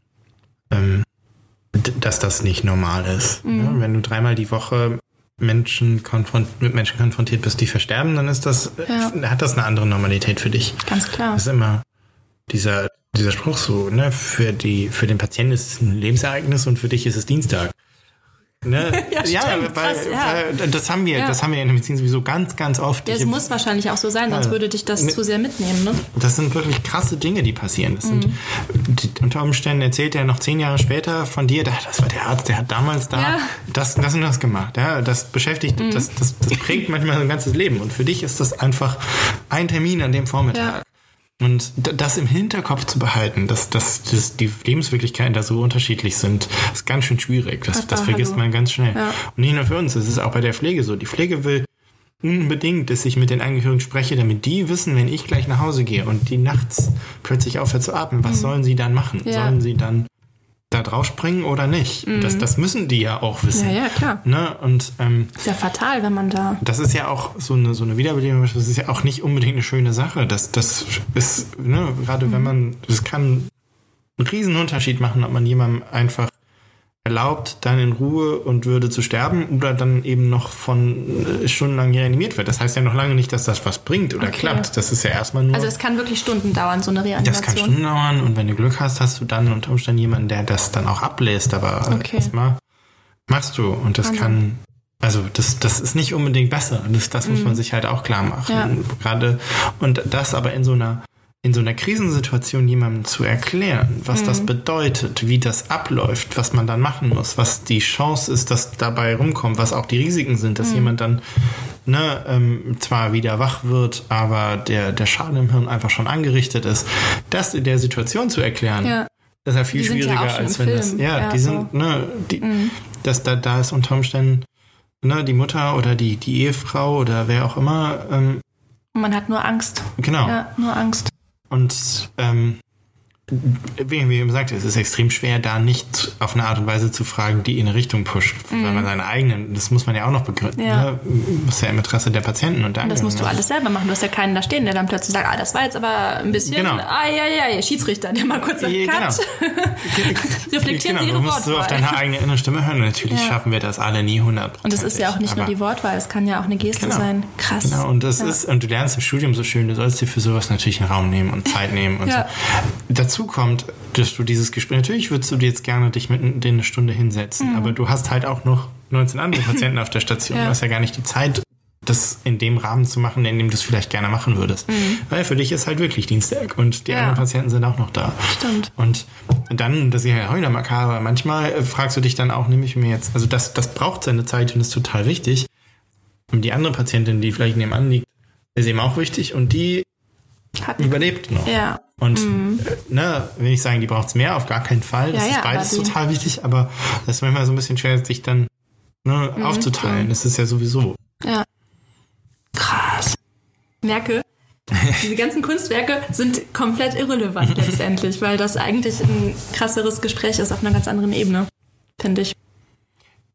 C: ähm, dass das nicht normal ist.
B: Mhm.
C: Ja, wenn du dreimal die Woche Menschen konfront mit Menschen konfrontiert bist, die versterben, dann ist das,
B: Ja.
C: hat das eine andere Normalität für dich.
B: Ganz klar.
C: Das ist immer dieser, dieser Spruch so, ne, für die, für den Patienten ist es ein Lebensereignis und für dich ist es Dienstag. Ne?
B: Ja, stimmt,
C: weil,
B: krass, ja.
C: weil das haben wir,
B: Ja.
C: das haben wir in der Medizin sowieso ganz, ganz oft.
B: Ja, es muss wahrscheinlich auch so sein, sonst
C: Ja.
B: würde dich das
C: Ne-
B: zu sehr mitnehmen. Ne?
C: das sind wirklich krasse Dinge, die passieren. Das sind, die, unter Umständen erzählt er noch zehn Jahre später von dir, da, das war der Arzt, der hat damals da
B: Ja.
C: das, das und das gemacht. Ja, das beschäftigt, das, das, das prägt manchmal sein ganzes Leben. Und für dich ist das einfach ein Termin an dem Vormittag. Und das im Hinterkopf zu behalten, dass, dass, dass die Lebenswirklichkeiten da so unterschiedlich sind, ist ganz schön schwierig. Das, das vergisst man ganz schnell.
B: Ja.
C: Und nicht nur für uns, es ist auch bei der Pflege so. Die Pflege will unbedingt, dass ich mit den Angehörigen spreche, damit die wissen, wenn ich gleich nach Hause gehe und die nachts plötzlich aufhört zu atmen, was sollen sie dann machen?
B: Ja.
C: Sollen sie dann da drauf springen oder nicht. Das, das müssen die ja auch wissen.
B: Mhm. Ja, ja, klar.
C: Ne? Und ähm,
B: Ist ja fatal, wenn man da.
C: das ist ja auch so eine, so eine Wiederbelebung, das ist ja auch nicht unbedingt eine schöne Sache. Das, das ist, ne, gerade wenn man, das kann einen riesen Unterschied machen, ob man jemandem einfach erlaubt, dann in Ruhe und Würde zu sterben oder dann eben noch von äh, stundenlang reanimiert wird. Das heißt ja noch lange nicht, dass das was bringt oder
B: Okay.
C: klappt. Das ist ja erstmal nur.
B: Also es kann wirklich Stunden dauern, so eine Reanimation.
C: Das kann Stunden dauern und wenn du Glück hast, hast du dann unter Umständen jemanden, der das dann auch ablässt. Aber
B: Okay.
C: erstmal machst du und das
B: Wahnsinn.
C: kann, also das, das ist nicht unbedingt besser. Das, das muss man sich halt auch klar machen.
B: Ja.
C: Gerade und das aber in so einer in so einer Krisensituation jemandem zu erklären, was das bedeutet, wie das abläuft, was man dann machen muss, was die Chance ist, dass dabei rumkommt, was auch die Risiken sind, dass jemand dann ne, ähm, zwar wieder wach wird, aber der, der Schaden im Hirn einfach schon angerichtet ist, das in der Situation zu erklären,
B: Ja.
C: ist ja viel
B: Die ja
C: schwieriger,
B: schon
C: als wenn das,
B: Film.
C: ja,
B: Ja,
C: die
B: so.
C: sind, ne, die, das, da, da ist unter Umständen, ne, die Mutter oder die, die Ehefrau oder wer auch immer, ähm,
B: man hat nur Angst.
C: genau.
B: Ja, nur Angst.
C: Und ähm, wie wie gesagt, es ist extrem schwer, da nicht auf eine Art und Weise zu fragen, die in eine Richtung pusht, weil man seine eigenen, das muss man ja auch noch begründen.
B: Mhm. Ja.
C: Ne? Ist ja im Interesse der Patienten und der
B: Und das musst du alles selber machen. Du hast ja keinen da stehen, der dann plötzlich sagt, ah, das war jetzt aber ein bisschen,
C: Genau.
B: ah, ja, ja, ja, Schiedsrichter, der mal kurz sagt,
C: Ja, genau,
B: Reflektieren Sie Ihre
C: du musst so auf
B: Wortwahl.
C: deine eigene innere Stimme hören. Und natürlich
B: Ja.
C: schaffen wir das alle nie 100
B: Und es ist ja auch nicht nur die Wortwahl, es kann ja auch eine Geste
C: Genau.
B: sein. Krass.
C: Genau, und das
B: Ja.
C: ist, und du lernst im Studium so schön, du sollst dir für sowas natürlich einen Raum nehmen und Zeit nehmen und so. Dazu kommt, dass du dieses Gespräch, natürlich würdest du dir jetzt gerne dich mit denen eine Stunde hinsetzen, aber du hast halt auch noch 19 andere Patienten auf der Station.
B: Mhm. Ja.
C: Du hast ja gar nicht die Zeit, das in dem Rahmen zu machen, in dem du es vielleicht gerne machen würdest. Weil für dich ist halt wirklich Dienstag und die
B: Mhm. Ja.
C: anderen Patienten sind auch noch da.
B: Stimmt.
C: Und dann, das ist ja heute makaber, manchmal äh, fragst du dich dann auch, nehme ich mir jetzt, also das, das braucht seine Zeit und ist total wichtig. Und die andere Patientin, die vielleicht nebenan liegt, ist eben auch wichtig und die
B: Hat,
C: überlebt noch.
B: ja.
C: Und äh, ne, will ich sagen, die braucht es mehr, auf gar keinen Fall. Das
B: Ja,
C: ist
B: ja,
C: beides total wichtig, aber das ist manchmal so ein bisschen schwer, sich dann ne,
B: Mhm,
C: aufzuteilen. Das ist ja sowieso.
B: Ja. Krass. Merke, diese ganzen Kunstwerke sind komplett irrelevant letztendlich, weil das eigentlich ein krasseres Gespräch ist auf einer ganz anderen Ebene, finde ich.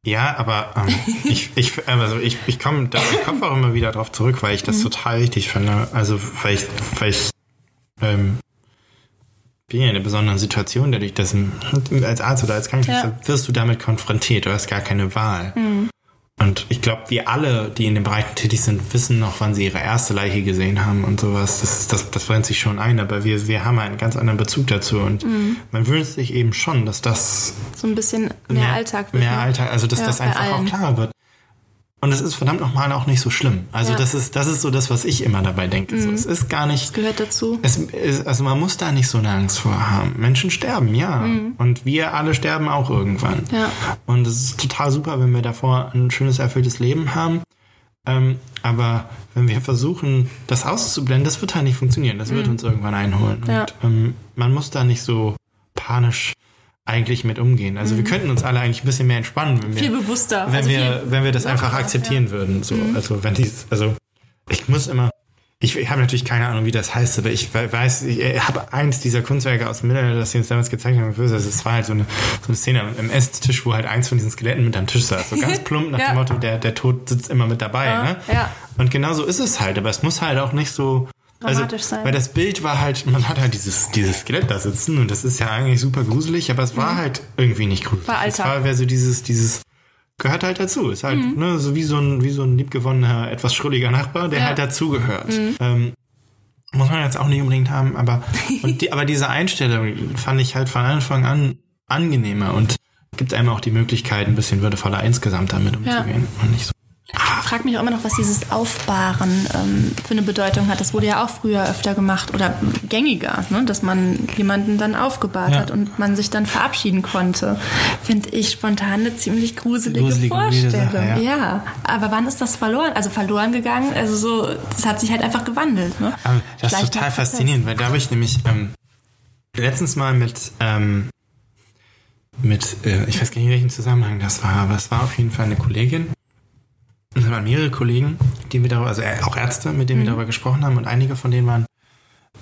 C: Ja, aber ähm, ich, ich, also ich, ich komme da im Kopf auch immer wieder drauf zurück, weil ich
B: Mhm.
C: das total wichtig finde. Also weil ich, weil ich ähm, bin ja in einer besonderen Situation, dadurch, dass ein- als Arzt oder als Krankenschwester
B: Ja.
C: wirst du damit konfrontiert, du hast gar keine Wahl.
B: Mhm.
C: Und ich glaube, wir alle, die in den Bereichen tätig sind, wissen noch, wann sie ihre erste Leiche gesehen haben und sowas. Das, das, das brennt sich schon ein, aber wir, wir haben einen ganz anderen Bezug dazu. Und
B: Mhm.
C: man wünscht sich eben schon, dass das
B: So ein bisschen mehr, Alltag wird.
C: Mehr
B: ne?
C: Alltag, also dass
B: Ja,
C: das einfach auch klarer wird. Und es ist verdammt nochmal auch nicht so schlimm. Also
B: Ja.
C: das ist, das ist so das, was ich immer dabei denke. So, es ist gar nicht,
B: Gehört dazu.
C: es ist, also man muss da nicht so eine Angst vor haben. Menschen sterben, ja. Und wir alle sterben auch irgendwann.
B: Mhm. Ja.
C: Und es ist total super, wenn wir davor ein schönes, erfülltes Leben haben. Ähm, aber wenn wir versuchen, das auszublenden, das wird halt nicht funktionieren. Das wird uns irgendwann einholen.
B: Mhm. Ja.
C: Und ähm, man muss da nicht so panisch eigentlich mit umgehen. Also wir könnten uns alle eigentlich ein bisschen mehr entspannen, wenn wir,
B: Mhm. Viel bewusster.
C: wenn
B: also
C: wir, wenn wir das einfach akzeptieren würden. So, also wenn dies, also ich muss immer, ich, ich habe natürlich keine Ahnung, wie das heißt, aber ich we- weiß, ich, habe eins dieser Kunstwerke aus dem Mittelalter, das sie uns damals gezeigt haben, also es war halt so eine, so eine Szene im Esstisch, wo halt eins von diesen Skeletten mit am Tisch saß. So ganz plump nach
B: Ja.
C: dem Motto, der, der Tod sitzt immer mit dabei.
B: Ja,
C: ne?
B: ja.
C: Und genau so ist es halt, aber es muss halt auch nicht so
B: Dramatisch sein.
C: Weil das Bild war halt, man hat halt dieses, dieses Skelett da sitzen und das ist ja eigentlich super gruselig, aber es war halt irgendwie nicht gruselig.
B: Mhm. War
C: Es
B: Alltag.
C: war so dieses, dieses, gehört halt dazu. Ist halt,
B: Mhm.
C: ne, so wie so ein, wie so ein liebgewonnener, etwas schrulliger Nachbar, der
B: Ja. Mhm.
C: halt dazugehört. Ähm, muss man jetzt auch nicht unbedingt haben, aber, die, aber diese Einstellung fand ich halt von Anfang an angenehmer und gibt einem auch die Möglichkeit, ein bisschen würdevoller insgesamt damit umzugehen und nicht so.
B: Ich frage mich auch immer noch, was dieses Aufbahren ähm, für eine Bedeutung hat. Das wurde ja auch früher öfter gemacht oder gängiger, ne? dass man jemanden dann aufgebahrt
C: Ja.
B: hat und man sich dann verabschieden konnte. Finde ich spontan eine ziemlich gruselige,
C: Gruselige,
B: Vorstellung.
C: Sache, ja.
B: ja. aber wann ist das verloren? Also verloren gegangen? Also so, das hat sich halt einfach gewandelt. Ne?
C: Ähm, das ist
B: Vielleicht
C: total
B: noch Prozess.
C: faszinierend, weil da habe ich nämlich ähm, letztens mal mit, ähm, mit äh, ich weiß gar nicht, in welchem Zusammenhang das war, aber es war auf jeden Fall eine Kollegin. Und es waren mehrere Kollegen, die wir darüber, also äh, auch Ärzte, mit denen wir darüber gesprochen haben. Und einige von denen waren,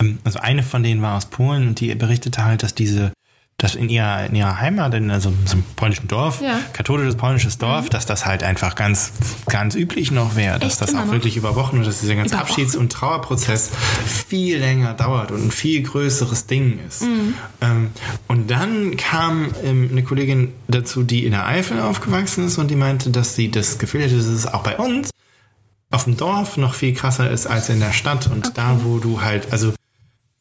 C: ähm, also eine von denen war aus Polen. Und die berichtete halt, dass diese dass in ihrer, in ihrer Heimat, in so, so einem polnischen Dorf,
B: Ja.
C: katholisches polnisches Dorf,
B: Mhm.
C: dass das halt einfach ganz, ganz üblich noch wäre, dass
B: Echt
C: das auch
B: noch?
C: wirklich über Wochen und dass dieser ganze
B: Über?
C: Abschieds- und Trauerprozess viel länger dauert und ein viel größeres Ding ist.
B: Mhm.
C: Ähm, und dann kam ähm, eine Kollegin dazu, die in der Eifel aufgewachsen ist und die meinte, dass sie das Gefühl hatte, dass es auch bei uns auf dem Dorf noch viel krasser ist als in der Stadt und da, wo du halt, also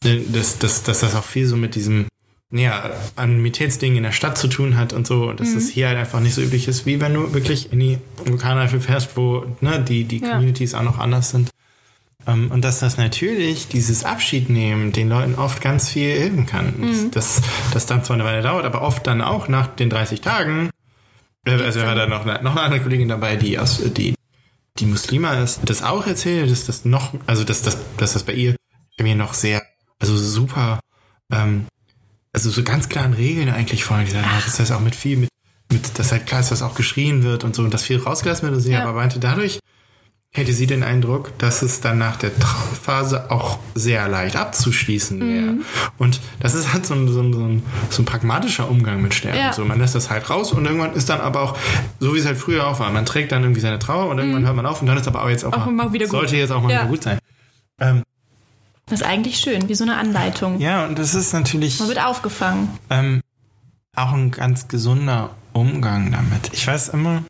C: äh, dass, dass, dass das auch viel so mit diesem ja, Anonymitätsding in der Stadt zu tun hat und so, dass es hier halt einfach nicht so üblich ist, wie wenn du wirklich in die Vulkaneifel fährst, wo ne, die, die
B: Ja.
C: Communities auch noch anders sind. Ähm, und dass das natürlich, dieses Abschiednehmen, den Leuten oft ganz viel helfen kann.
B: Mhm.
C: Das, das dann zwar eine Weile dauert, aber oft dann auch nach den 30 Tagen. äh, Also war da noch eine, noch eine andere Kollegin dabei, die aus, die, die Muslima ist, das auch erzählt, dass das noch, also dass das, dass das bei ihr, bei mir noch sehr, also super, ähm, also so ganz klaren Regeln eigentlich vorher gesagt hat. Das heißt auch mit viel, mit, mit, dass halt klar ist, dass auch geschrien wird und so und dass viel rausgelassen wird und sie
B: Ja.
C: aber meinte, dadurch hätte sie den Eindruck, dass es dann nach der Trauerphase auch sehr leicht abzuschließen wäre. Und das ist halt so ein, so, ein, so, ein, so ein pragmatischer Umgang mit Sterben.
B: Ja.
C: So, man lässt das halt raus und irgendwann ist dann aber auch, so wie es halt früher auch war, man trägt dann irgendwie seine Trauer und irgendwann hört man auf und dann ist aber auch jetzt auch,
B: Auch mal wieder gut.
C: sollte jetzt auch mal
B: Ja.
C: wieder gut sein. Ähm,
B: Das ist eigentlich schön, wie so eine Anleitung.
C: ja, und das ist natürlich
B: Man wird aufgefangen.
C: ähm, auch ein ganz gesunder Umgang damit. Ich weiß immer,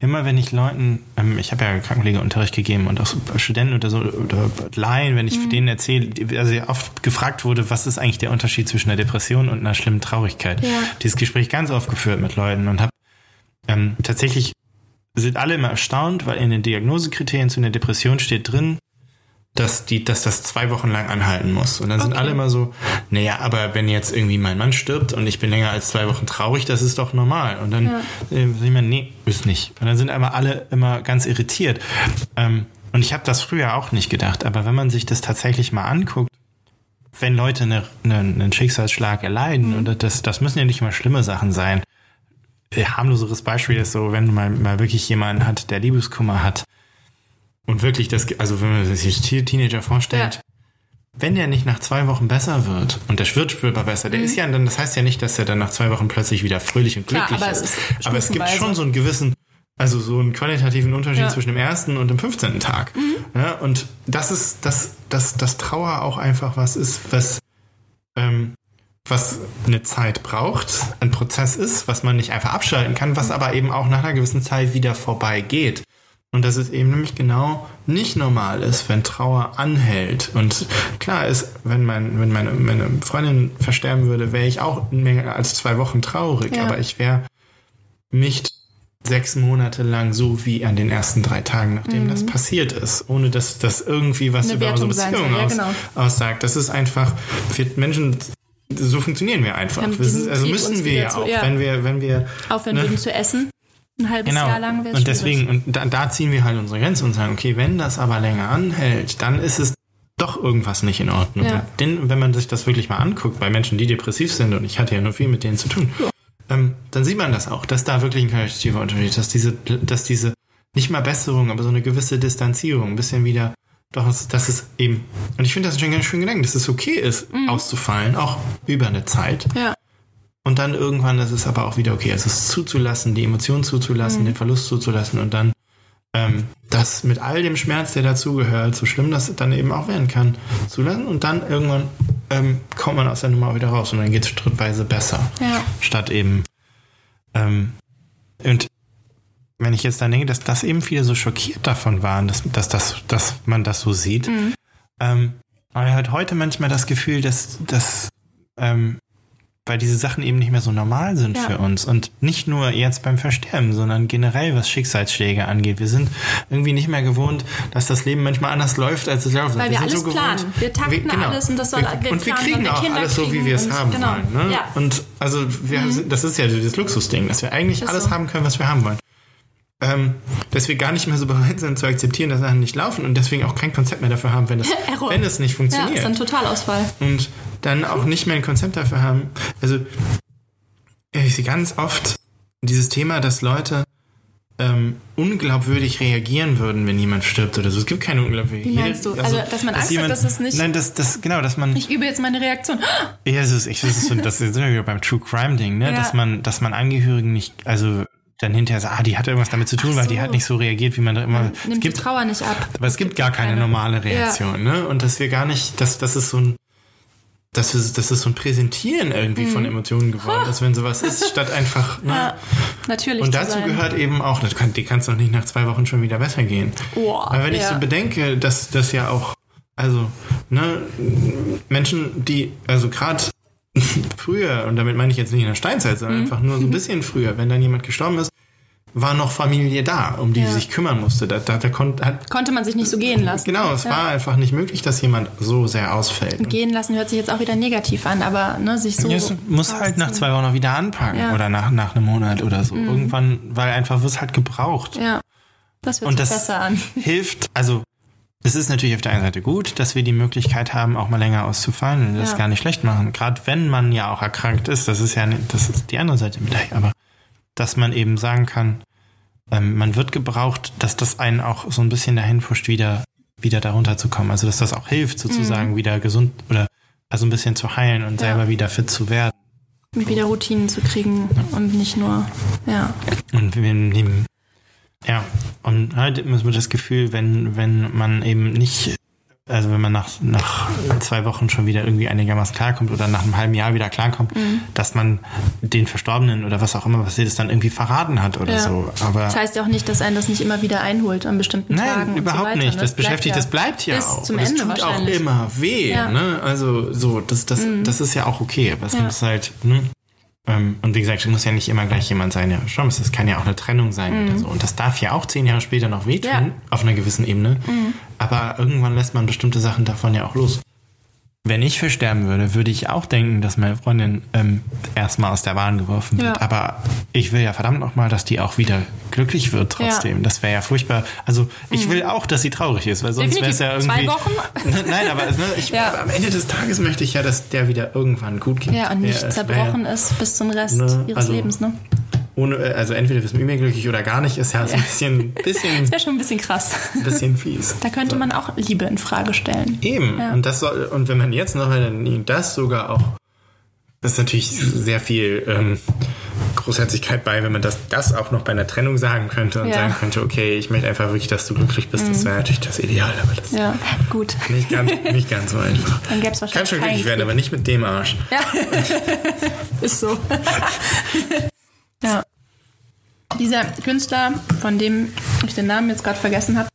C: immer wenn ich Leuten, ähm, ich habe ja Krankenpflegeunterricht gegeben und auch so Studenten oder so oder Laien, wenn ich
B: Mhm.
C: denen erzähle, also oft gefragt wurde, was ist eigentlich der Unterschied zwischen einer Depression und einer schlimmen Traurigkeit.
B: Ja.
C: Dieses Gespräch ganz oft geführt mit Leuten und habe ähm, tatsächlich sind alle immer erstaunt, weil in den Diagnosekriterien zu einer Depression steht drin, dass die, dass das zwei Wochen lang anhalten muss. Und dann sind
B: Okay.
C: alle immer so, naja, aber wenn jetzt irgendwie mein Mann stirbt und ich bin länger als zwei Wochen traurig, das ist doch normal. Und dann
B: Ja.
C: äh, ich mir, nee, ist nicht. Und dann sind einmal alle immer ganz irritiert. Ähm, und ich habe das früher auch nicht gedacht, aber wenn man sich das tatsächlich mal anguckt, wenn Leute eine, eine, einen Schicksalsschlag erleiden, und das, das müssen ja nicht mal schlimme Sachen sein. Ein harmloseres Beispiel ist so, wenn man mal wirklich jemanden hat, der Liebeskummer hat und wirklich das, also wenn man sich Te- Teenager vorstellt,
B: Ja.
C: wenn der nicht nach zwei Wochen besser wird und der wird spürbar besser, der ist ja dann, das heißt ja nicht, dass er dann nach zwei Wochen plötzlich wieder fröhlich und
B: Mhm. Klar,
C: glücklich
B: aber
C: ist.
B: ist
C: Aber es gibt schon so einen gewissen, also so einen qualitativen Unterschied
B: Ja.
C: zwischen dem ersten und dem 15. Tag. Ja, und das ist, dass, dass, dass Trauer auch einfach was ist, was, ähm, was eine Zeit braucht, ein Prozess ist, was man nicht einfach abschalten kann, was aber eben auch nach einer gewissen Zeit wieder vorbeigeht. Und dass es eben nämlich genau nicht normal ist, wenn Trauer anhält. Und klar ist, wenn, mein, wenn meine, meine Freundin versterben würde, wäre ich auch mehr als zwei Wochen traurig.
B: Ja.
C: Aber ich wäre nicht sechs Monate lang so wie an den ersten drei Tagen, nachdem das passiert ist, ohne dass das irgendwie was
B: Mhm. Eine
C: über unsere
B: Wertung sein
C: Beziehung
B: ja,
C: aus,
B: genau.
C: aussagt. Das ist einfach, wir Menschen, so funktionieren wir einfach. Ist,
B: diesem
C: also müssen wir ja auch,
B: ja.
C: wenn wir, wenn wir
B: Aufhören
C: Ne?
B: würden zu essen. Ein halbes
C: Genau.
B: Jahr lang wäre
C: und deswegen, und da, da ziehen wir halt unsere Grenze und sagen, okay, wenn das aber länger anhält, dann ist es doch irgendwas nicht in Ordnung.
B: Ja.
C: Denn, wenn man sich das wirklich mal anguckt, bei Menschen, die depressiv sind, und ich hatte ja nur viel mit denen zu tun, ähm, dann sieht man das auch, dass da wirklich ein qualitativer Unterschied ist, dass diese, dass diese, nicht mal Besserung, aber so eine gewisse Distanzierung, ein bisschen wieder, doch, das ist eben, und ich finde das schon ganz schön Gedanken, dass es okay ist,
B: Mhm.
C: auszufallen, auch über eine Zeit.
B: Ja.
C: Und dann irgendwann ist es aber auch wieder okay, also es zuzulassen, die Emotionen zuzulassen, den Verlust zuzulassen und dann ähm, das mit all dem Schmerz, der dazugehört, so schlimm das dann eben auch werden kann, zulassen. Und dann irgendwann ähm, kommt man aus der Nummer auch wieder raus und dann geht es schrittweise besser.
B: Ja.
C: Statt eben ähm, und wenn ich jetzt dann denke, dass das eben viele so schockiert davon waren, dass, dass, das, dass man das so sieht, ähm, aber ich halt heute manchmal das Gefühl, dass, dass ähm, weil diese Sachen eben nicht mehr so normal sind
B: Ja.
C: für uns. Und nicht nur jetzt beim Versterben, sondern generell, was Schicksalsschläge angeht. Wir sind irgendwie nicht mehr gewohnt, dass das Leben manchmal anders läuft, als es läuft.
B: Weil wir
C: sind
B: alles planen. Wir takten alles und das soll-
C: wir,
B: wir
C: Und wir kriegen
B: wir
C: auch alles so, wie wir es haben
B: genau.
C: wollen. Ne?
B: Ja.
C: Und also wir, sind- das ist ja das Luxusding, dass wir eigentlich
B: Ist
C: alles
B: so.
C: haben können, was wir haben wollen. Ähm, dass wir gar nicht mehr so bereit sind zu akzeptieren, dass Sachen nicht laufen und deswegen auch kein Konzept mehr dafür haben, wenn es, wenn es nicht
B: Ja,
C: funktioniert
B: ist ein Totalausfall.
C: und dann auch nicht mehr ein Konzept dafür haben. Also ich sehe ganz oft dieses Thema, dass Leute ähm, unglaubwürdig reagieren würden, wenn jemand stirbt oder so. Es gibt keine unglaubwürdige.
B: Wie meinst du? Also, dass man Angst hat, dass es nicht-
C: Nein, das, das, genau, dass man.
B: Ich übe jetzt meine Reaktion.
C: Ja, das ist, ich, das ist so, das sind wir wieder beim True Crime Ding, ne?
B: Ja.
C: Dass man, dass man Angehörigen nicht, also dann hinterher sagt, ah, die hat irgendwas damit zu tun,
B: Ach
C: weil die
B: so.
C: hat nicht so reagiert, wie man da immer. es
B: Nimmt die
C: gibt,
B: Trauer nicht ab.
C: aber es gibt gar keine normale Reaktion, ne? Und dass wir gar nicht, dass das ist so ein, dass es, dass es so ein Präsentieren irgendwie
B: Mhm.
C: von Emotionen geworden ist, wenn sowas ist, statt einfach, ne?
B: Ja, natürlich.
C: Und
B: zu
C: dazu
B: sein.
C: gehört eben auch, das kann, die kann es doch nicht nach zwei Wochen schon wieder besser gehen.
B: Boah,
C: Weil wenn ich
B: ja.
C: so bedenke, dass das ja auch, also, ne, Menschen, die, also gerade früher, und damit meine ich jetzt nicht in der Steinzeit, sondern
B: Mhm.
C: einfach nur so ein bisschen früher, wenn dann jemand gestorben ist, war noch Familie da, um die
B: Ja.
C: sie sich kümmern musste. Da, da, da konnte, hat,
B: Konnte man sich nicht so gehen lassen.
C: genau, es war einfach nicht möglich, dass jemand so sehr ausfällt.
B: Gehen lassen hört sich jetzt auch wieder negativ an, aber ne, sich so.
C: Ja, es muss halt nach zwei Wochen noch wieder anpacken
B: Ja. Mhm.
C: oder nach, nach einem Monat oder so. Irgendwann, weil einfach wird es halt gebraucht.
B: Ja, das hört
C: Und
B: sich
C: das
B: besser an.
C: hilft, also es ist natürlich auf der einen Seite gut, dass wir die Möglichkeit haben, auch mal länger auszufallen und das
B: Ja.
C: gar nicht schlecht machen. Gerade wenn man ja auch erkrankt ist, das ist ja das ist die andere Seite mit aber dass man eben sagen kann, ähm, man wird gebraucht, dass das einen auch so ein bisschen dahin pusht, wieder, wieder darunter zu kommen. Also dass das auch hilft, sozusagen wieder gesund oder also ein bisschen zu heilen und
B: Ja.
C: selber wieder fit zu werden.
B: Wieder Routinen zu kriegen und nicht nur. Ja.
C: Und wir nehmen, ja, und halt immer das Gefühl, wenn, wenn man eben nicht, also wenn man nach, nach zwei Wochen schon wieder irgendwie einigermaßen klarkommt oder nach einem halben Jahr wieder klarkommt,
B: Mhm.
C: dass man den Verstorbenen oder was auch immer passiert ist, dann irgendwie verraten hat oder
B: Ja.
C: so. Aber
B: Das heißt ja auch nicht, dass einen das nicht immer wieder einholt an bestimmten Tagen.
C: Nein, überhaupt
B: so weiter.
C: nicht.
B: ne?
C: Das beschäftigt, das bleibt ja
B: bis
C: auch.
B: zum
C: und
B: Ende
C: es tut auch immer weh.
B: Ja. Mhm.
C: Ne? Also so, das, das, das ist ja auch okay. Aber es
B: Ja.
C: muss halt, ne? Ähm, und wie gesagt, es muss ja nicht immer gleich jemand sein, verstorben ist. Das kann ja auch eine Trennung sein oder so. Und das darf ja auch zehn Jahre später noch wehtun,
B: Mhm. Ja.
C: auf einer gewissen Ebene. Aber irgendwann lässt man bestimmte Sachen davon ja auch los. Wenn ich versterben würde, würde ich auch denken, dass meine Freundin ähm, erstmal aus der Bahn geworfen wird.
B: Ja.
C: Aber ich will ja verdammt nochmal, dass die auch wieder glücklich wird trotzdem.
B: Ja. Mhm.
C: Das wäre ja furchtbar. Also ich will auch, dass sie traurig ist, weil sonst wäre es ja irgendwie...
B: Zwei Wochen?
C: Nein, aber ne, ich,
B: Ja.
C: am Ende des Tages möchte ich ja, dass der wieder irgendwann gut geht.
B: Ja, und nicht zerbrochen ist bis zum Rest
C: Ne,
B: ihres
C: also-
B: Lebens, ne?
C: Ohne, äh, also entweder bist du mit mir glücklich oder gar nicht, ist ja, so ein bisschen, bisschen,
B: Das wäre schon ein bisschen krass.
C: bisschen fies.
B: Da könnte man auch Liebe in Frage stellen.
C: Eben.
B: Ja.
C: Und das soll, und wenn man jetzt noch das sogar auch, das ist natürlich sehr viel ähm, Großherzigkeit bei, wenn man das, das auch noch bei einer Trennung sagen könnte und
B: Ja. Mhm.
C: sagen könnte, okay, ich möchte einfach wirklich, dass du glücklich bist. Das wäre natürlich das Ideal, aber das
B: Ja, gut.
C: nicht ganz, nicht ganz so einfach.
B: Dann gäbe es
C: Kann
B: wahrscheinlich
C: schon glücklich werden, aber nicht mit dem Arsch.
B: Ja, ist so. ja. Dieser Künstler, von dem ich den Namen jetzt gerade vergessen habe,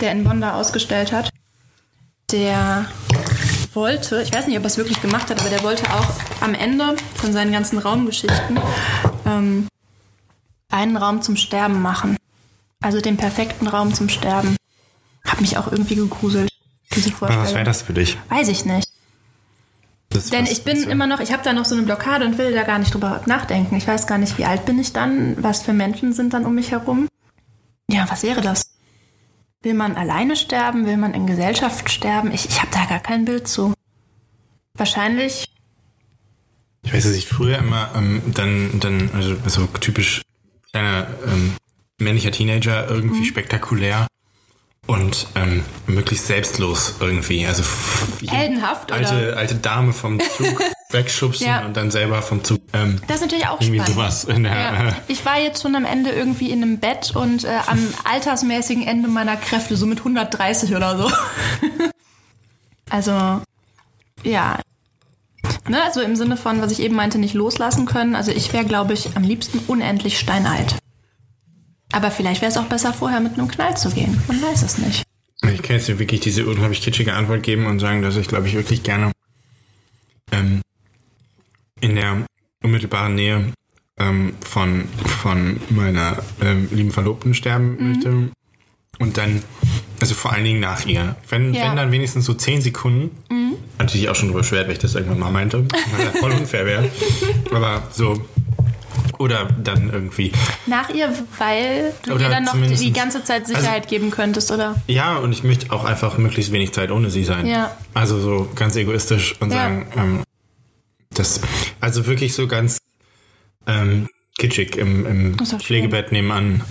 B: der in Bonn da ausgestellt hat, der wollte, ich weiß nicht, ob er es wirklich gemacht hat, aber der wollte auch am Ende von seinen ganzen Raumgeschichten ähm, einen Raum zum Sterben machen. Also den perfekten Raum zum Sterben. Hab mich auch irgendwie gegruselt, diese Vorstellung.
C: Was wäre das für dich?
B: Weiß ich nicht.
C: Das
B: Denn ich bin
C: so-
B: immer noch, ich habe da noch so eine Blockade und will da gar nicht drüber nachdenken. Ich weiß gar nicht, wie alt bin ich dann, was für Menschen sind dann um mich herum. Ja, was wäre das? Will man alleine sterben? Will man in Gesellschaft sterben? Ich, ich habe da gar kein Bild zu. Wahrscheinlich,
C: Ich weiß, dass ich früher immer ähm, dann, dann, also so typisch kleiner ähm, männlicher Teenager,
B: Mhm.
C: irgendwie spektakulär und ähm, möglichst selbstlos irgendwie. Also
B: Heldenhaft,
C: alte,
B: oder?
C: alte Dame vom Zug wegschubsen
B: Ja.
C: und dann selber vom Zug. Ähm,
B: das ist natürlich auch
C: irgendwie
B: spannend.
C: sowas in der.
B: Ja. Ich war jetzt schon am Ende irgendwie in einem Bett und äh, am altersmäßigen Ende meiner Kräfte, so mit 130 oder so. also, ja. Ne, also im Sinne von, was ich eben meinte, nicht loslassen können. Also ich wäre, glaube ich, am liebsten unendlich steinalt. Aber vielleicht wäre es auch besser, vorher mit einem Knall zu gehen. Man weiß es nicht.
C: Ich kann jetzt wirklich diese unglaublich kitschige Antwort geben und sagen, dass ich, glaube ich, wirklich gerne ähm, in der unmittelbaren Nähe ähm, von, von meiner ähm, lieben Verlobten sterben
B: Mhm.
C: möchte. Und dann, also vor allen Dingen nach ihr. Wenn,
B: Ja. Mhm.
C: wenn dann wenigstens so zehn Sekunden, natürlich auch schon drüber beschwert, weil ich das irgendwann mal meinte, weil das voll unfair wäre. Aber so, oder dann irgendwie
B: Nach ihr, weil du
C: Oder
B: ihr dann noch die, ganze Zeit Sicherheit
C: also-
B: geben könntest, oder?
C: Ja, und ich möchte auch einfach möglichst wenig Zeit ohne sie sein.
B: Ja.
C: Also so ganz egoistisch und
B: Ja.
C: sagen, ähm, das, also wirklich so ganz, ähm, kitschig im, im
B: doch schön.
C: Pflegebett nebenan.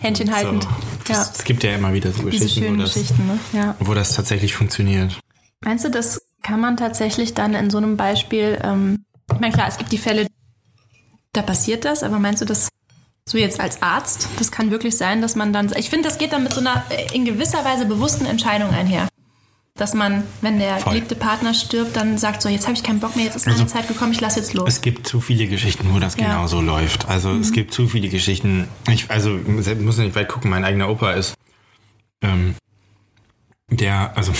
B: Händchen haltend.
C: So.
B: Ja.
C: Es gibt ja immer wieder so
B: Diese
C: Geschichten, wo das,
B: Geschichten, ne? Ja.
C: wo das tatsächlich funktioniert.
B: Meinst du, das kann man tatsächlich dann in so einem Beispiel, ähm, ich meine, klar, es gibt die Fälle, da passiert das, aber meinst du, das so jetzt als Arzt, das kann wirklich sein, dass man dann, ich finde, das geht dann mit so einer äh, in gewisser Weise bewussten Entscheidung einher. Dass man, wenn der
C: Voll.
B: geliebte Partner stirbt, dann sagt so, jetzt habe ich keinen Bock mehr, jetzt ist meine
C: Also,
B: Zeit gekommen, ich lasse jetzt los.
C: Es gibt zu viele Geschichten, wo das
B: Ja.
C: genau so läuft. Also es gibt zu viele Geschichten. Ich, also ich muss nicht weit gucken, mein eigener Opa ist ähm, der, also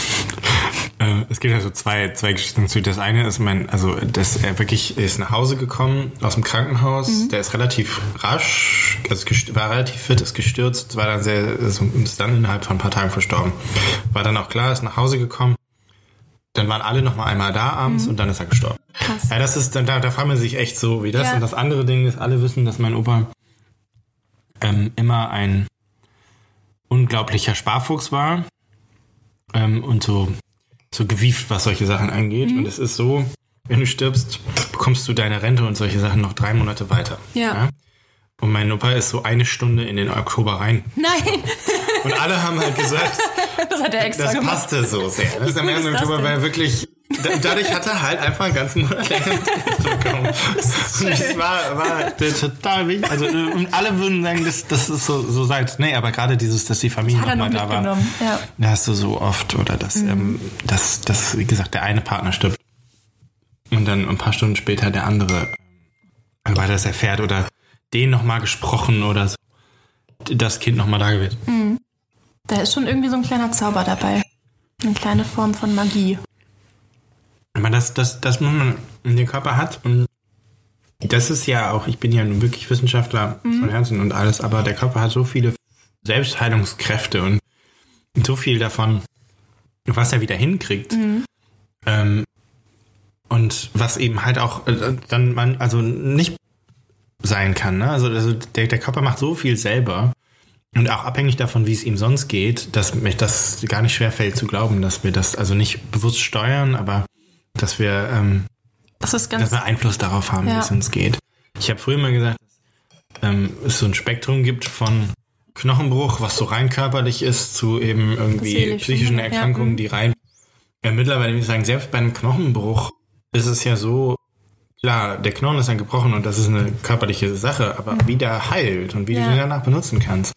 C: es gibt also zwei, zwei Geschichten zu. Das eine ist mein, also dass er wirklich ist nach Hause gekommen aus dem Krankenhaus. Der ist relativ rasch, also war relativ fit, ist gestürzt, war dann sehr, ist dann innerhalb von ein paar Tagen verstorben. War dann auch klar, ist nach Hause gekommen. Dann waren alle noch mal einmal da abends und dann ist er gestorben.
B: Krass.
C: Ja, das ist, da, da fragt man sich echt so, wie das.
B: Ja.
C: Und das andere Ding ist, alle wissen, dass mein Opa ähm, immer ein unglaublicher Sparfuchs war ähm, und so, so gewieft, was solche Sachen angeht.
B: Mhm.
C: Und es ist so, wenn du stirbst, bekommst du deine Rente und solche Sachen noch drei Monate weiter.
B: Ja.
C: Und mein Opa ist so eine Stunde in den Oktober rein.
B: Nein,
C: Und alle haben halt gesagt,
B: das hat er extra
C: das
B: gemacht.
C: passte so sehr. Das ist am
B: gut ist
C: 1.
B: das
C: Oktober war wirklich. Da- Dadurch hat er halt einfach einen ganzen Monat länger bekommen. Und das war, war total wichtig. Also, äh, und alle würden sagen, das, das ist so, so seit. Nee, aber gerade dieses, dass die Familie nochmal
B: noch
C: da war.
B: ja.
C: Da hast du so oft, oder dass, ähm, dass, dass, wie gesagt, der eine Partner stirbt. Und dann ein paar Stunden später der andere, äh, weil das erfährt oder den nochmal gesprochen oder so. Das Kind nochmal da gewesen.
B: Da ist schon irgendwie so ein kleiner Zauber dabei. Eine kleine Form von Magie.
C: Aber das, das, das man in den Körper hat und das ist ja auch, ich bin ja nun wirklich Wissenschaftler von Herzen und alles, aber der Körper hat so viele Selbstheilungskräfte und so viel davon, was er wieder hinkriegt. Ähm, und was eben halt auch äh, dann man, also nicht sein kann. Ne? Also, also der, der Körper macht so viel selber. Und auch abhängig davon, wie es ihm sonst geht, dass mir das gar nicht schwer fällt zu glauben, dass wir das also nicht bewusst steuern, aber dass wir, ähm,
B: Das ist
C: dass
B: ganz.
C: wir Einfluss darauf haben,
B: Ja.
C: wie es uns geht. Ich habe früher mal gesagt, dass ähm, es so ein Spektrum gibt von Knochenbruch, was so rein körperlich ist, zu eben irgendwie psychischen. Erkrankungen,
B: Mhm.
C: die rein. Ja, mittlerweile würde ich sagen, selbst bei einem Knochenbruch ist es ja so, klar, der Knochen ist dann gebrochen und das ist eine körperliche Sache, aber wie der heilt und wie du
B: Ja.
C: den danach benutzen kannst.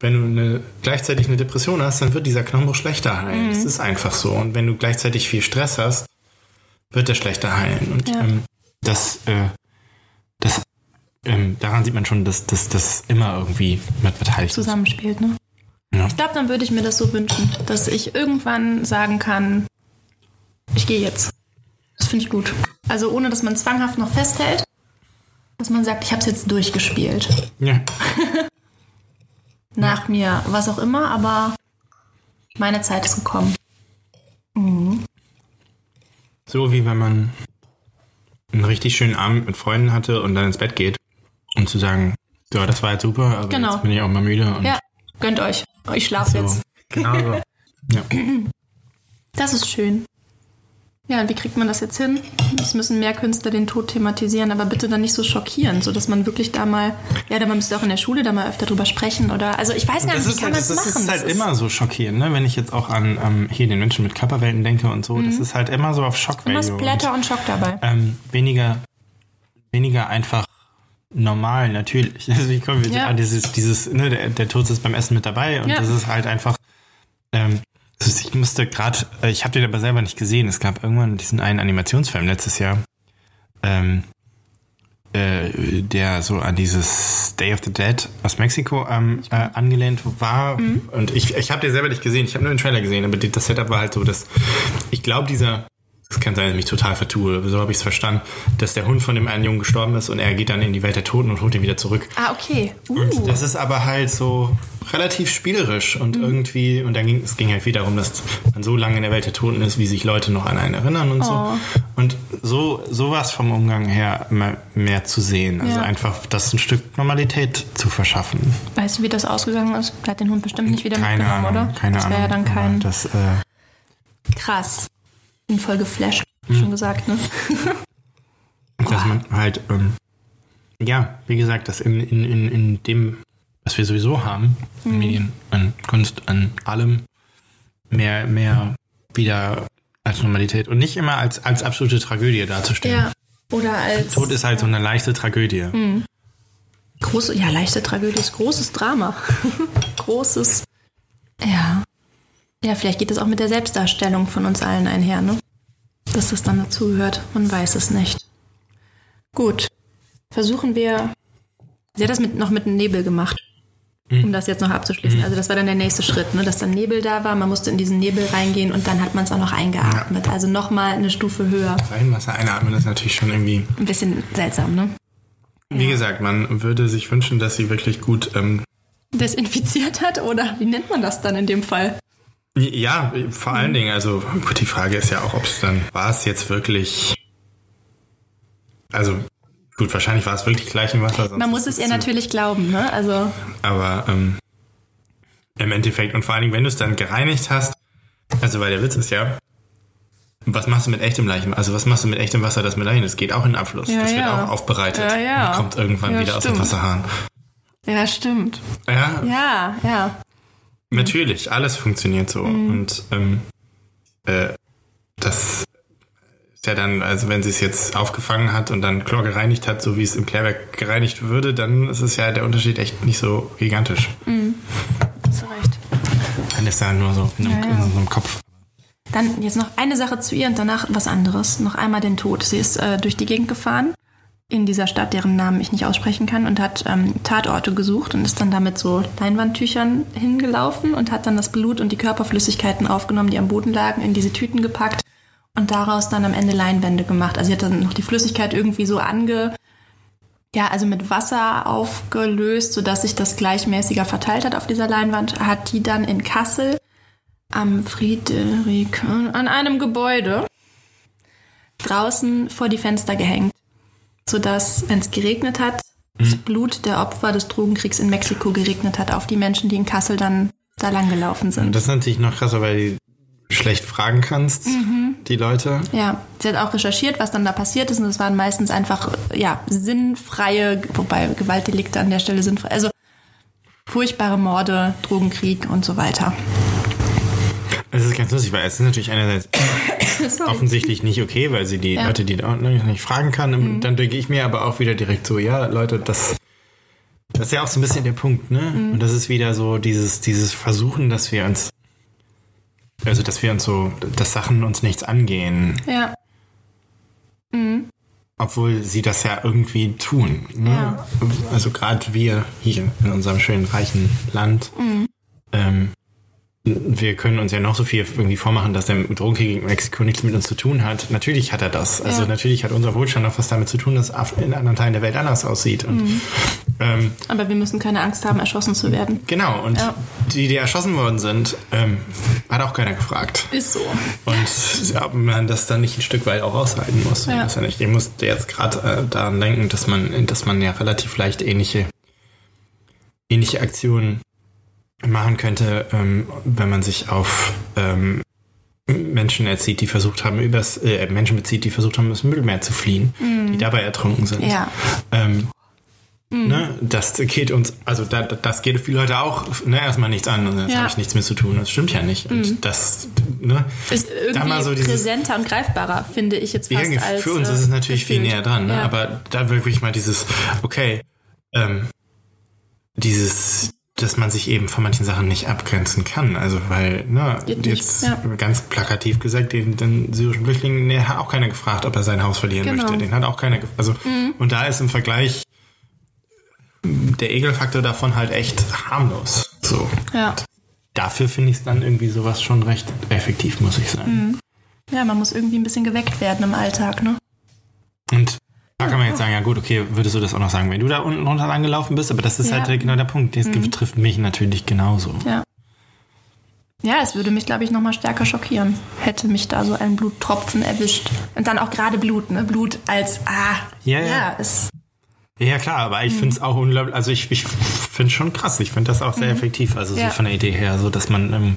C: Wenn du eine, gleichzeitig eine Depression hast, dann wird dieser Knochenbruch schlechter heilen.
B: Mhm.
C: Das ist einfach so. Und wenn du gleichzeitig viel Stress hast, wird der schlechter heilen. Und
B: Ja.
C: ähm, das, äh, das, ähm, daran sieht man schon, dass das immer irgendwie mit beteiligt
B: zusammenspielt, ne?
C: Ja.
B: Ich glaube, dann würde ich mir das so wünschen, dass ich irgendwann sagen kann, ich gehe jetzt. Das finde ich gut. Also ohne, dass man zwanghaft noch festhält, dass man sagt, ich habe es jetzt durchgespielt.
C: Ja.
B: Nach mir, was auch immer, aber meine Zeit ist gekommen.
C: So wie wenn man einen richtig schönen Abend mit Freunden hatte und dann ins Bett geht und zu sagen, ja, das war jetzt super, aber
B: Genau.
C: jetzt bin ich auch mal müde und
B: Ja, gönnt euch. Ich schlafe
C: so.
B: jetzt.
C: Genau so. Ja.
B: Das ist schön. Ja, und wie kriegt man das jetzt hin? Es müssen mehr Künstler den Tod thematisieren, aber bitte dann nicht so schockierend, sodass man wirklich da mal, ja, da man müsste auch in der Schule da mal öfter drüber sprechen oder, also ich weiß gar nicht, wie
C: ist
B: kann
C: halt,
B: man
C: das
B: das
C: ist
B: machen?
C: halt
B: Das
C: immer so schockierend, ne? wenn ich jetzt auch an ähm, hier den Menschen mit Körperwelten denke und so. Das ist halt immer so auf Schock
B: immer Splatter und Schock dabei.
C: ähm, weniger, weniger einfach normal, natürlich. Also ich komme
B: Ja.
C: an dieses, dieses, ne, der, der Tod ist beim Essen mit dabei und
B: Ja.
C: das ist halt einfach. Ähm, ich musste gerade, äh, ich habe den aber selber nicht gesehen. Es gab irgendwann diesen einen Animationsfilm letztes Jahr, ähm, äh, der so an dieses Day of the Dead aus Mexiko ähm, äh, angelehnt war. Und ich, ich habe den selber nicht gesehen. Ich habe nur den Trailer gesehen, aber das Setup war halt so, dass ich glaube, dieser es kann sein, dass ich mich total vertue, so habe ich es verstanden, dass der Hund von dem einen Jungen gestorben ist und er geht dann in die Welt der Toten und holt ihn wieder zurück.
B: Ah, okay. Uh.
C: Und das ist aber halt so relativ spielerisch und irgendwie, und dann ging es ging halt wieder darum, dass man so lange in der Welt der Toten ist, wie sich Leute noch an einen erinnern und
B: Oh.
C: so. Und so sowas vom Umgang her mehr, mehr zu sehen. Also
B: Ja.
C: einfach das ein Stück Normalität zu verschaffen.
B: Weißt du, wie das ausgegangen ist? Der hat den Hund bestimmt nicht wieder
C: Keine
B: mitgenommen,
C: Ahnung,
B: oder?
C: keine
B: das
C: Ahnung.
B: wäre ja dann kein
C: Das, äh,
B: krass. In voll geflasht,
C: Hm.
B: schon gesagt, ne?
C: dass man halt ähm, ja, wie gesagt, dass in, in, in, in dem, was wir sowieso haben,
B: Mhm.
C: in Medien, an Kunst, an allem, mehr, mehr wieder als Normalität und nicht immer als, als absolute Tragödie dazustellen.
B: Ja. Oder als
C: Tod ist halt so eine leichte Tragödie.
B: Mhm. große, ja, leichte Tragödie ist großes Drama. großes. Ja. Ja, vielleicht geht es auch mit der Selbstdarstellung von uns allen einher, ne? Dass das dann dazugehört. Man weiß es nicht. Gut. Versuchen wir. Sie hat das mit, noch mit dem Nebel gemacht. Um das jetzt noch abzuschließen. Also das war dann der nächste Schritt, ne? dass dann Nebel da war. Man musste in diesen Nebel reingehen und dann hat man es auch noch eingeatmet. Also nochmal eine Stufe höher.
C: Reinwasser einatmen ist natürlich schon irgendwie.
B: Ein bisschen seltsam, ne?
C: Wie gesagt, man würde sich wünschen, dass sie wirklich gut. Ähm,
B: Desinfiziert hat oder wie nennt man das dann in dem Fall?
C: Ja, vor allen Dingen, also gut, die Frage ist ja auch, ob es dann war es jetzt wirklich. Also gut, wahrscheinlich war es wirklich gleich im Wasser. sonst
B: Man muss es ihr natürlich glauben, ne? Also
C: Aber ähm, im Endeffekt, und vor allen Dingen, wenn du es dann gereinigt hast, also weil der Witz ist ja, was machst du mit echtem Leichen? Also was machst du mit echtem Wasser, das mit Leichen? Das geht auch in den Abfluss.
B: Ja,
C: das wird
B: ja.
C: auch aufbereitet.
B: Ja, ja.
C: Und kommt irgendwann wieder aus dem
B: stimmt.
C: Wasserhahn.
B: ja, stimmt.
C: Ja,
B: Ja, ja.
C: Natürlich, alles funktioniert so.
B: Mhm.
C: Und ähm, äh, das ist ja dann, also wenn sie es jetzt aufgefangen hat und dann Chlor gereinigt hat, so wie es im Klärwerk gereinigt würde, dann ist es ja der Unterschied echt nicht so gigantisch.
B: Hast du recht.
C: Dann ist er nur so in, einem,
B: Ja, ja.
C: in so einem Kopf.
B: Dann jetzt noch eine Sache zu ihr und danach was anderes. Noch einmal den Tod. Sie ist äh, durch die Gegend gefahren in dieser Stadt, deren Namen ich nicht aussprechen kann, und hat ähm, Tatorte gesucht und ist dann da mit so Leinwandtüchern hingelaufen und hat dann das Blut und die Körperflüssigkeiten aufgenommen, die am Boden lagen, in diese Tüten gepackt und daraus dann am Ende Leinwände gemacht. Also sie hat dann noch die Flüssigkeit irgendwie so ange ja, also mit Wasser aufgelöst, sodass sich das gleichmäßiger verteilt hat auf dieser Leinwand, hat die dann in Kassel am Friedrich, an einem Gebäude draußen vor die Fenster gehängt, sodass, wenn es geregnet hat, das Blut der Opfer des Drogenkriegs in Mexiko geregnet hat auf die Menschen, die in Kassel dann da lang gelaufen sind.
C: Das ist natürlich noch krasser, weil du schlecht fragen kannst,
B: Mhm.
C: die Leute.
B: Ja, sie hat auch recherchiert, was dann da passiert ist und es waren meistens einfach, ja, sinnfreie, wobei Gewaltdelikte an der Stelle sinnfrei, also furchtbare Morde, Drogenkrieg und so weiter.
C: Es ist ganz lustig, weil es ist natürlich einerseits offensichtlich nicht okay, weil sie die
B: Ja. Mhm.
C: Leute, die da nicht fragen kann. Und Dann denke ich mir aber auch wieder direkt so, ja, Leute, das, das ist ja auch so ein bisschen der Punkt, ne?
B: Mhm.
C: Und das ist wieder so dieses, dieses Versuchen, dass wir uns, also dass wir uns so, dass Sachen uns nichts angehen,
B: Ja,
C: obwohl sie das ja irgendwie tun. Ne?
B: Ja.
C: Also gerade wir hier in unserem schönen reichen Land.
B: Mhm.
C: Ähm, wir können uns ja noch so viel irgendwie vormachen, dass der Drogenkrieg in Mexiko nichts mit uns zu tun hat. Natürlich hat er das. Also
B: Ja.
C: natürlich hat unser Wohlstand auch was damit zu tun, dass in anderen Teilen der Welt anders aussieht. Und,
B: Mhm.
C: ähm,
B: aber wir müssen keine Angst haben, erschossen zu werden.
C: genau. Und
B: Ja.
C: die, die erschossen worden sind, ähm, hat auch keiner gefragt.
B: Ist so.
C: Und ob man das dann nicht ein Stück weit auch aushalten muss.
B: Ja.
C: Ja. Ja nicht. Ich musste jetzt gerade äh, daran denken, dass man, dass man ja relativ leicht ähnliche, ähnliche Aktionen machen könnte, ähm, wenn man sich auf ähm, Menschen erzieht, die versucht haben, übers äh, Menschen bezieht, die versucht haben, übers Mittelmeer zu fliehen, die dabei ertrunken sind.
B: Ja.
C: Ähm, Ne, das geht uns, also da, das geht viele Leute auch ne, erstmal nichts an und das
B: Ja.
C: habe ich nichts mit zu tun. Das stimmt ja nicht. Und das, ne,
B: Ist irgendwie
C: so dieses-
B: präsenter und greifbarer, finde ich jetzt fast als
C: für uns
B: äh,
C: ist es natürlich viel
B: gefühlt.
C: näher dran, ne?
B: Ja.
C: aber da wirklich mal dieses, okay, ähm, dieses, dass man sich eben von manchen Sachen nicht abgrenzen kann. Also weil, ne,
B: Geht nicht,
C: jetzt
B: ja.
C: ganz plakativ gesagt, den, den syrischen Flüchtlingen, der hat auch keiner gefragt, ob er sein Haus verlieren
B: Genau. Mhm.
C: möchte. Den hat auch keiner, ge- also und da ist im Vergleich der Ekelfaktor davon halt echt harmlos. So.
B: ja.
C: Dafür finde ich es dann irgendwie sowas schon recht effektiv, muss ich sagen.
B: ja, man muss irgendwie ein bisschen geweckt werden im Alltag, ne?
C: Und da kann man jetzt sagen, ja gut, okay, würdest du das auch noch sagen, wenn du da unten runter angelaufen bist, aber das ist
B: Ja.
C: halt genau der Punkt. Das betrifft mich natürlich genauso.
B: Ja. Ja, es würde mich, glaube ich, nochmal stärker schockieren, hätte mich da so ein Bluttropfen erwischt. Und dann auch gerade Blut, ne? Blut als, ah,
C: Ja, ja.
B: ja, ist,
C: Ja, klar, aber ich finde es auch unglaublich, also ich, ich finde es schon krass, ich finde das auch sehr effektiv, also
B: Ja.
C: so von der Idee her, so dass man, ähm,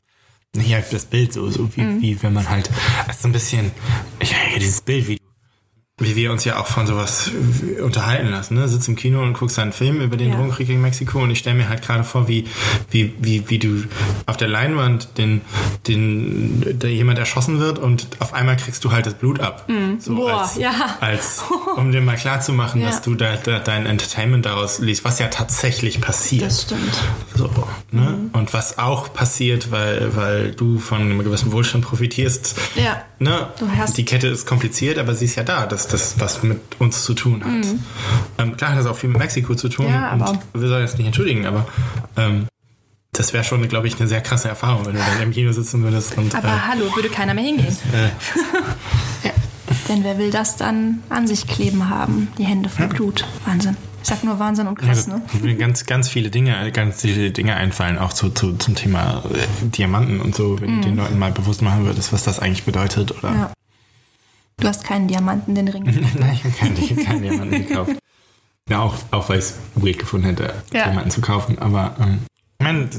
C: hier das Bild so, so wie, wie wenn man halt, also so ein bisschen, ja, ja, dieses Bild, wie wie wir uns ja auch von sowas unterhalten lassen. Ne? Sitzt im Kino und guckst einen Film über den
B: Ja.
C: Drogenkrieg in Mexiko und ich stelle mir halt gerade vor, wie, wie, wie, wie du auf der Leinwand den, den, da jemand erschossen wird und auf einmal kriegst du halt das Blut ab. So
B: Mhm. Boah,
C: als,
B: ja.
C: als, um dir mal klarzumachen,
B: Ja.
C: dass du da, da dein Entertainment daraus liest, was ja tatsächlich passiert.
B: Das stimmt.
C: So, ne? Und was auch passiert, weil, weil du von einem gewissen Wohlstand profitierst.
B: Ja.
C: Ne?
B: Du hast-
C: Die Kette ist kompliziert, aber sie ist ja da, dass das was mit uns zu tun hat. Ähm, klar hat das auch viel mit Mexiko zu tun.
B: Mhm. Ja, aber-
C: und wir sollen jetzt nicht entschuldigen, aber ähm, das wäre schon, glaube ich, eine sehr krasse Erfahrung, wenn du dann im Kino sitzen würdest und
B: Aber
C: äh,
B: hallo, würde keiner mehr hingehen.
C: äh,
B: Denn wer will das dann an sich kleben haben? Die Hände voll Blut. Wahnsinn. Ich sag nur Wahnsinn und krass, ne?
C: mir ganz, ganz viele Dinge, ganz viele Dinge einfallen, auch zu, zu, zum Thema äh, Diamanten und so, wenn du den Leuten mal bewusst machen würdest, was das eigentlich bedeutet. Oder
B: Mhm. Ja. Du hast keinen Diamanten, den Ring.
C: Nein, ich habe keinen, keinen Diamanten gekauft. Ja, auch, auch weil ich es weird gefunden hätte,
B: Ja.
C: Diamanten zu kaufen. Aber ähm, ich meine,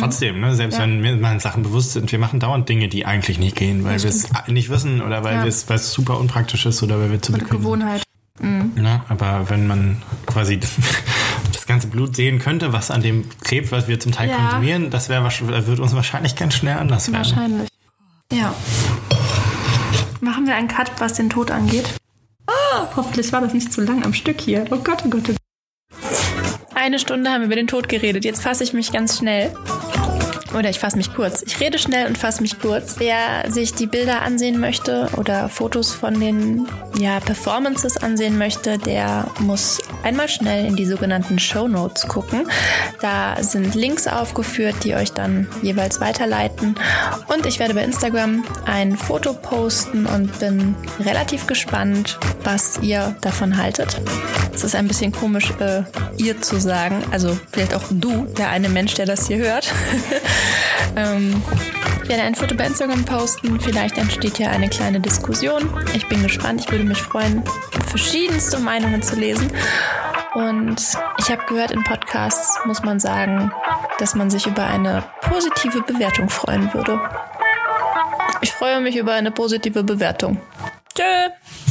C: trotzdem, ne, selbst
B: Ja.
C: wenn wir mal Sachen bewusst sind, wir machen dauernd Dinge, die eigentlich nicht gehen, weil wir es nicht wissen oder weil
B: Ja.
C: es super unpraktisch ist oder weil wir zu
B: Eine
C: bequem sind.
B: Gewohnheit.
C: Ne? Aber wenn man quasi das ganze Blut sehen könnte, was an dem klebt, was wir zum Teil
B: Ja.
C: konsumieren, das wäre wird uns wahrscheinlich ganz schnell anders werden.
B: Wahrscheinlich. Ja. Machen wir einen Cut, was den Tod angeht. Ah, hoffentlich war das nicht zu lang am Stück hier. Oh oh Gott. oh Gott. Eine Stunde haben wir über den Tod geredet. Jetzt fasse ich mich ganz schnell. Oder ich fasse mich kurz. Ich rede schnell und fasse mich kurz. Wer sich die Bilder ansehen möchte oder Fotos von den ja, Performances ansehen möchte, der muss einmal schnell in die sogenannten Show Notes gucken. Da sind Links aufgeführt, die euch dann jeweils weiterleiten. Und ich werde bei Instagram ein Foto posten und bin relativ gespannt, was ihr davon haltet. Es ist ein bisschen komisch, äh, ihr zu sagen. Also vielleicht auch du, der eine Mensch, der das hier hört. ähm, ich werde ein Foto bei Instagram posten. Vielleicht entsteht hier eine kleine Diskussion. Ich bin gespannt. Ich würde mich freuen, verschiedenste Meinungen zu lesen. Und ich habe gehört, in Podcasts muss man sagen, dass man sich über eine positive Bewertung freuen würde. Ich freue mich über eine positive Bewertung. Tschö!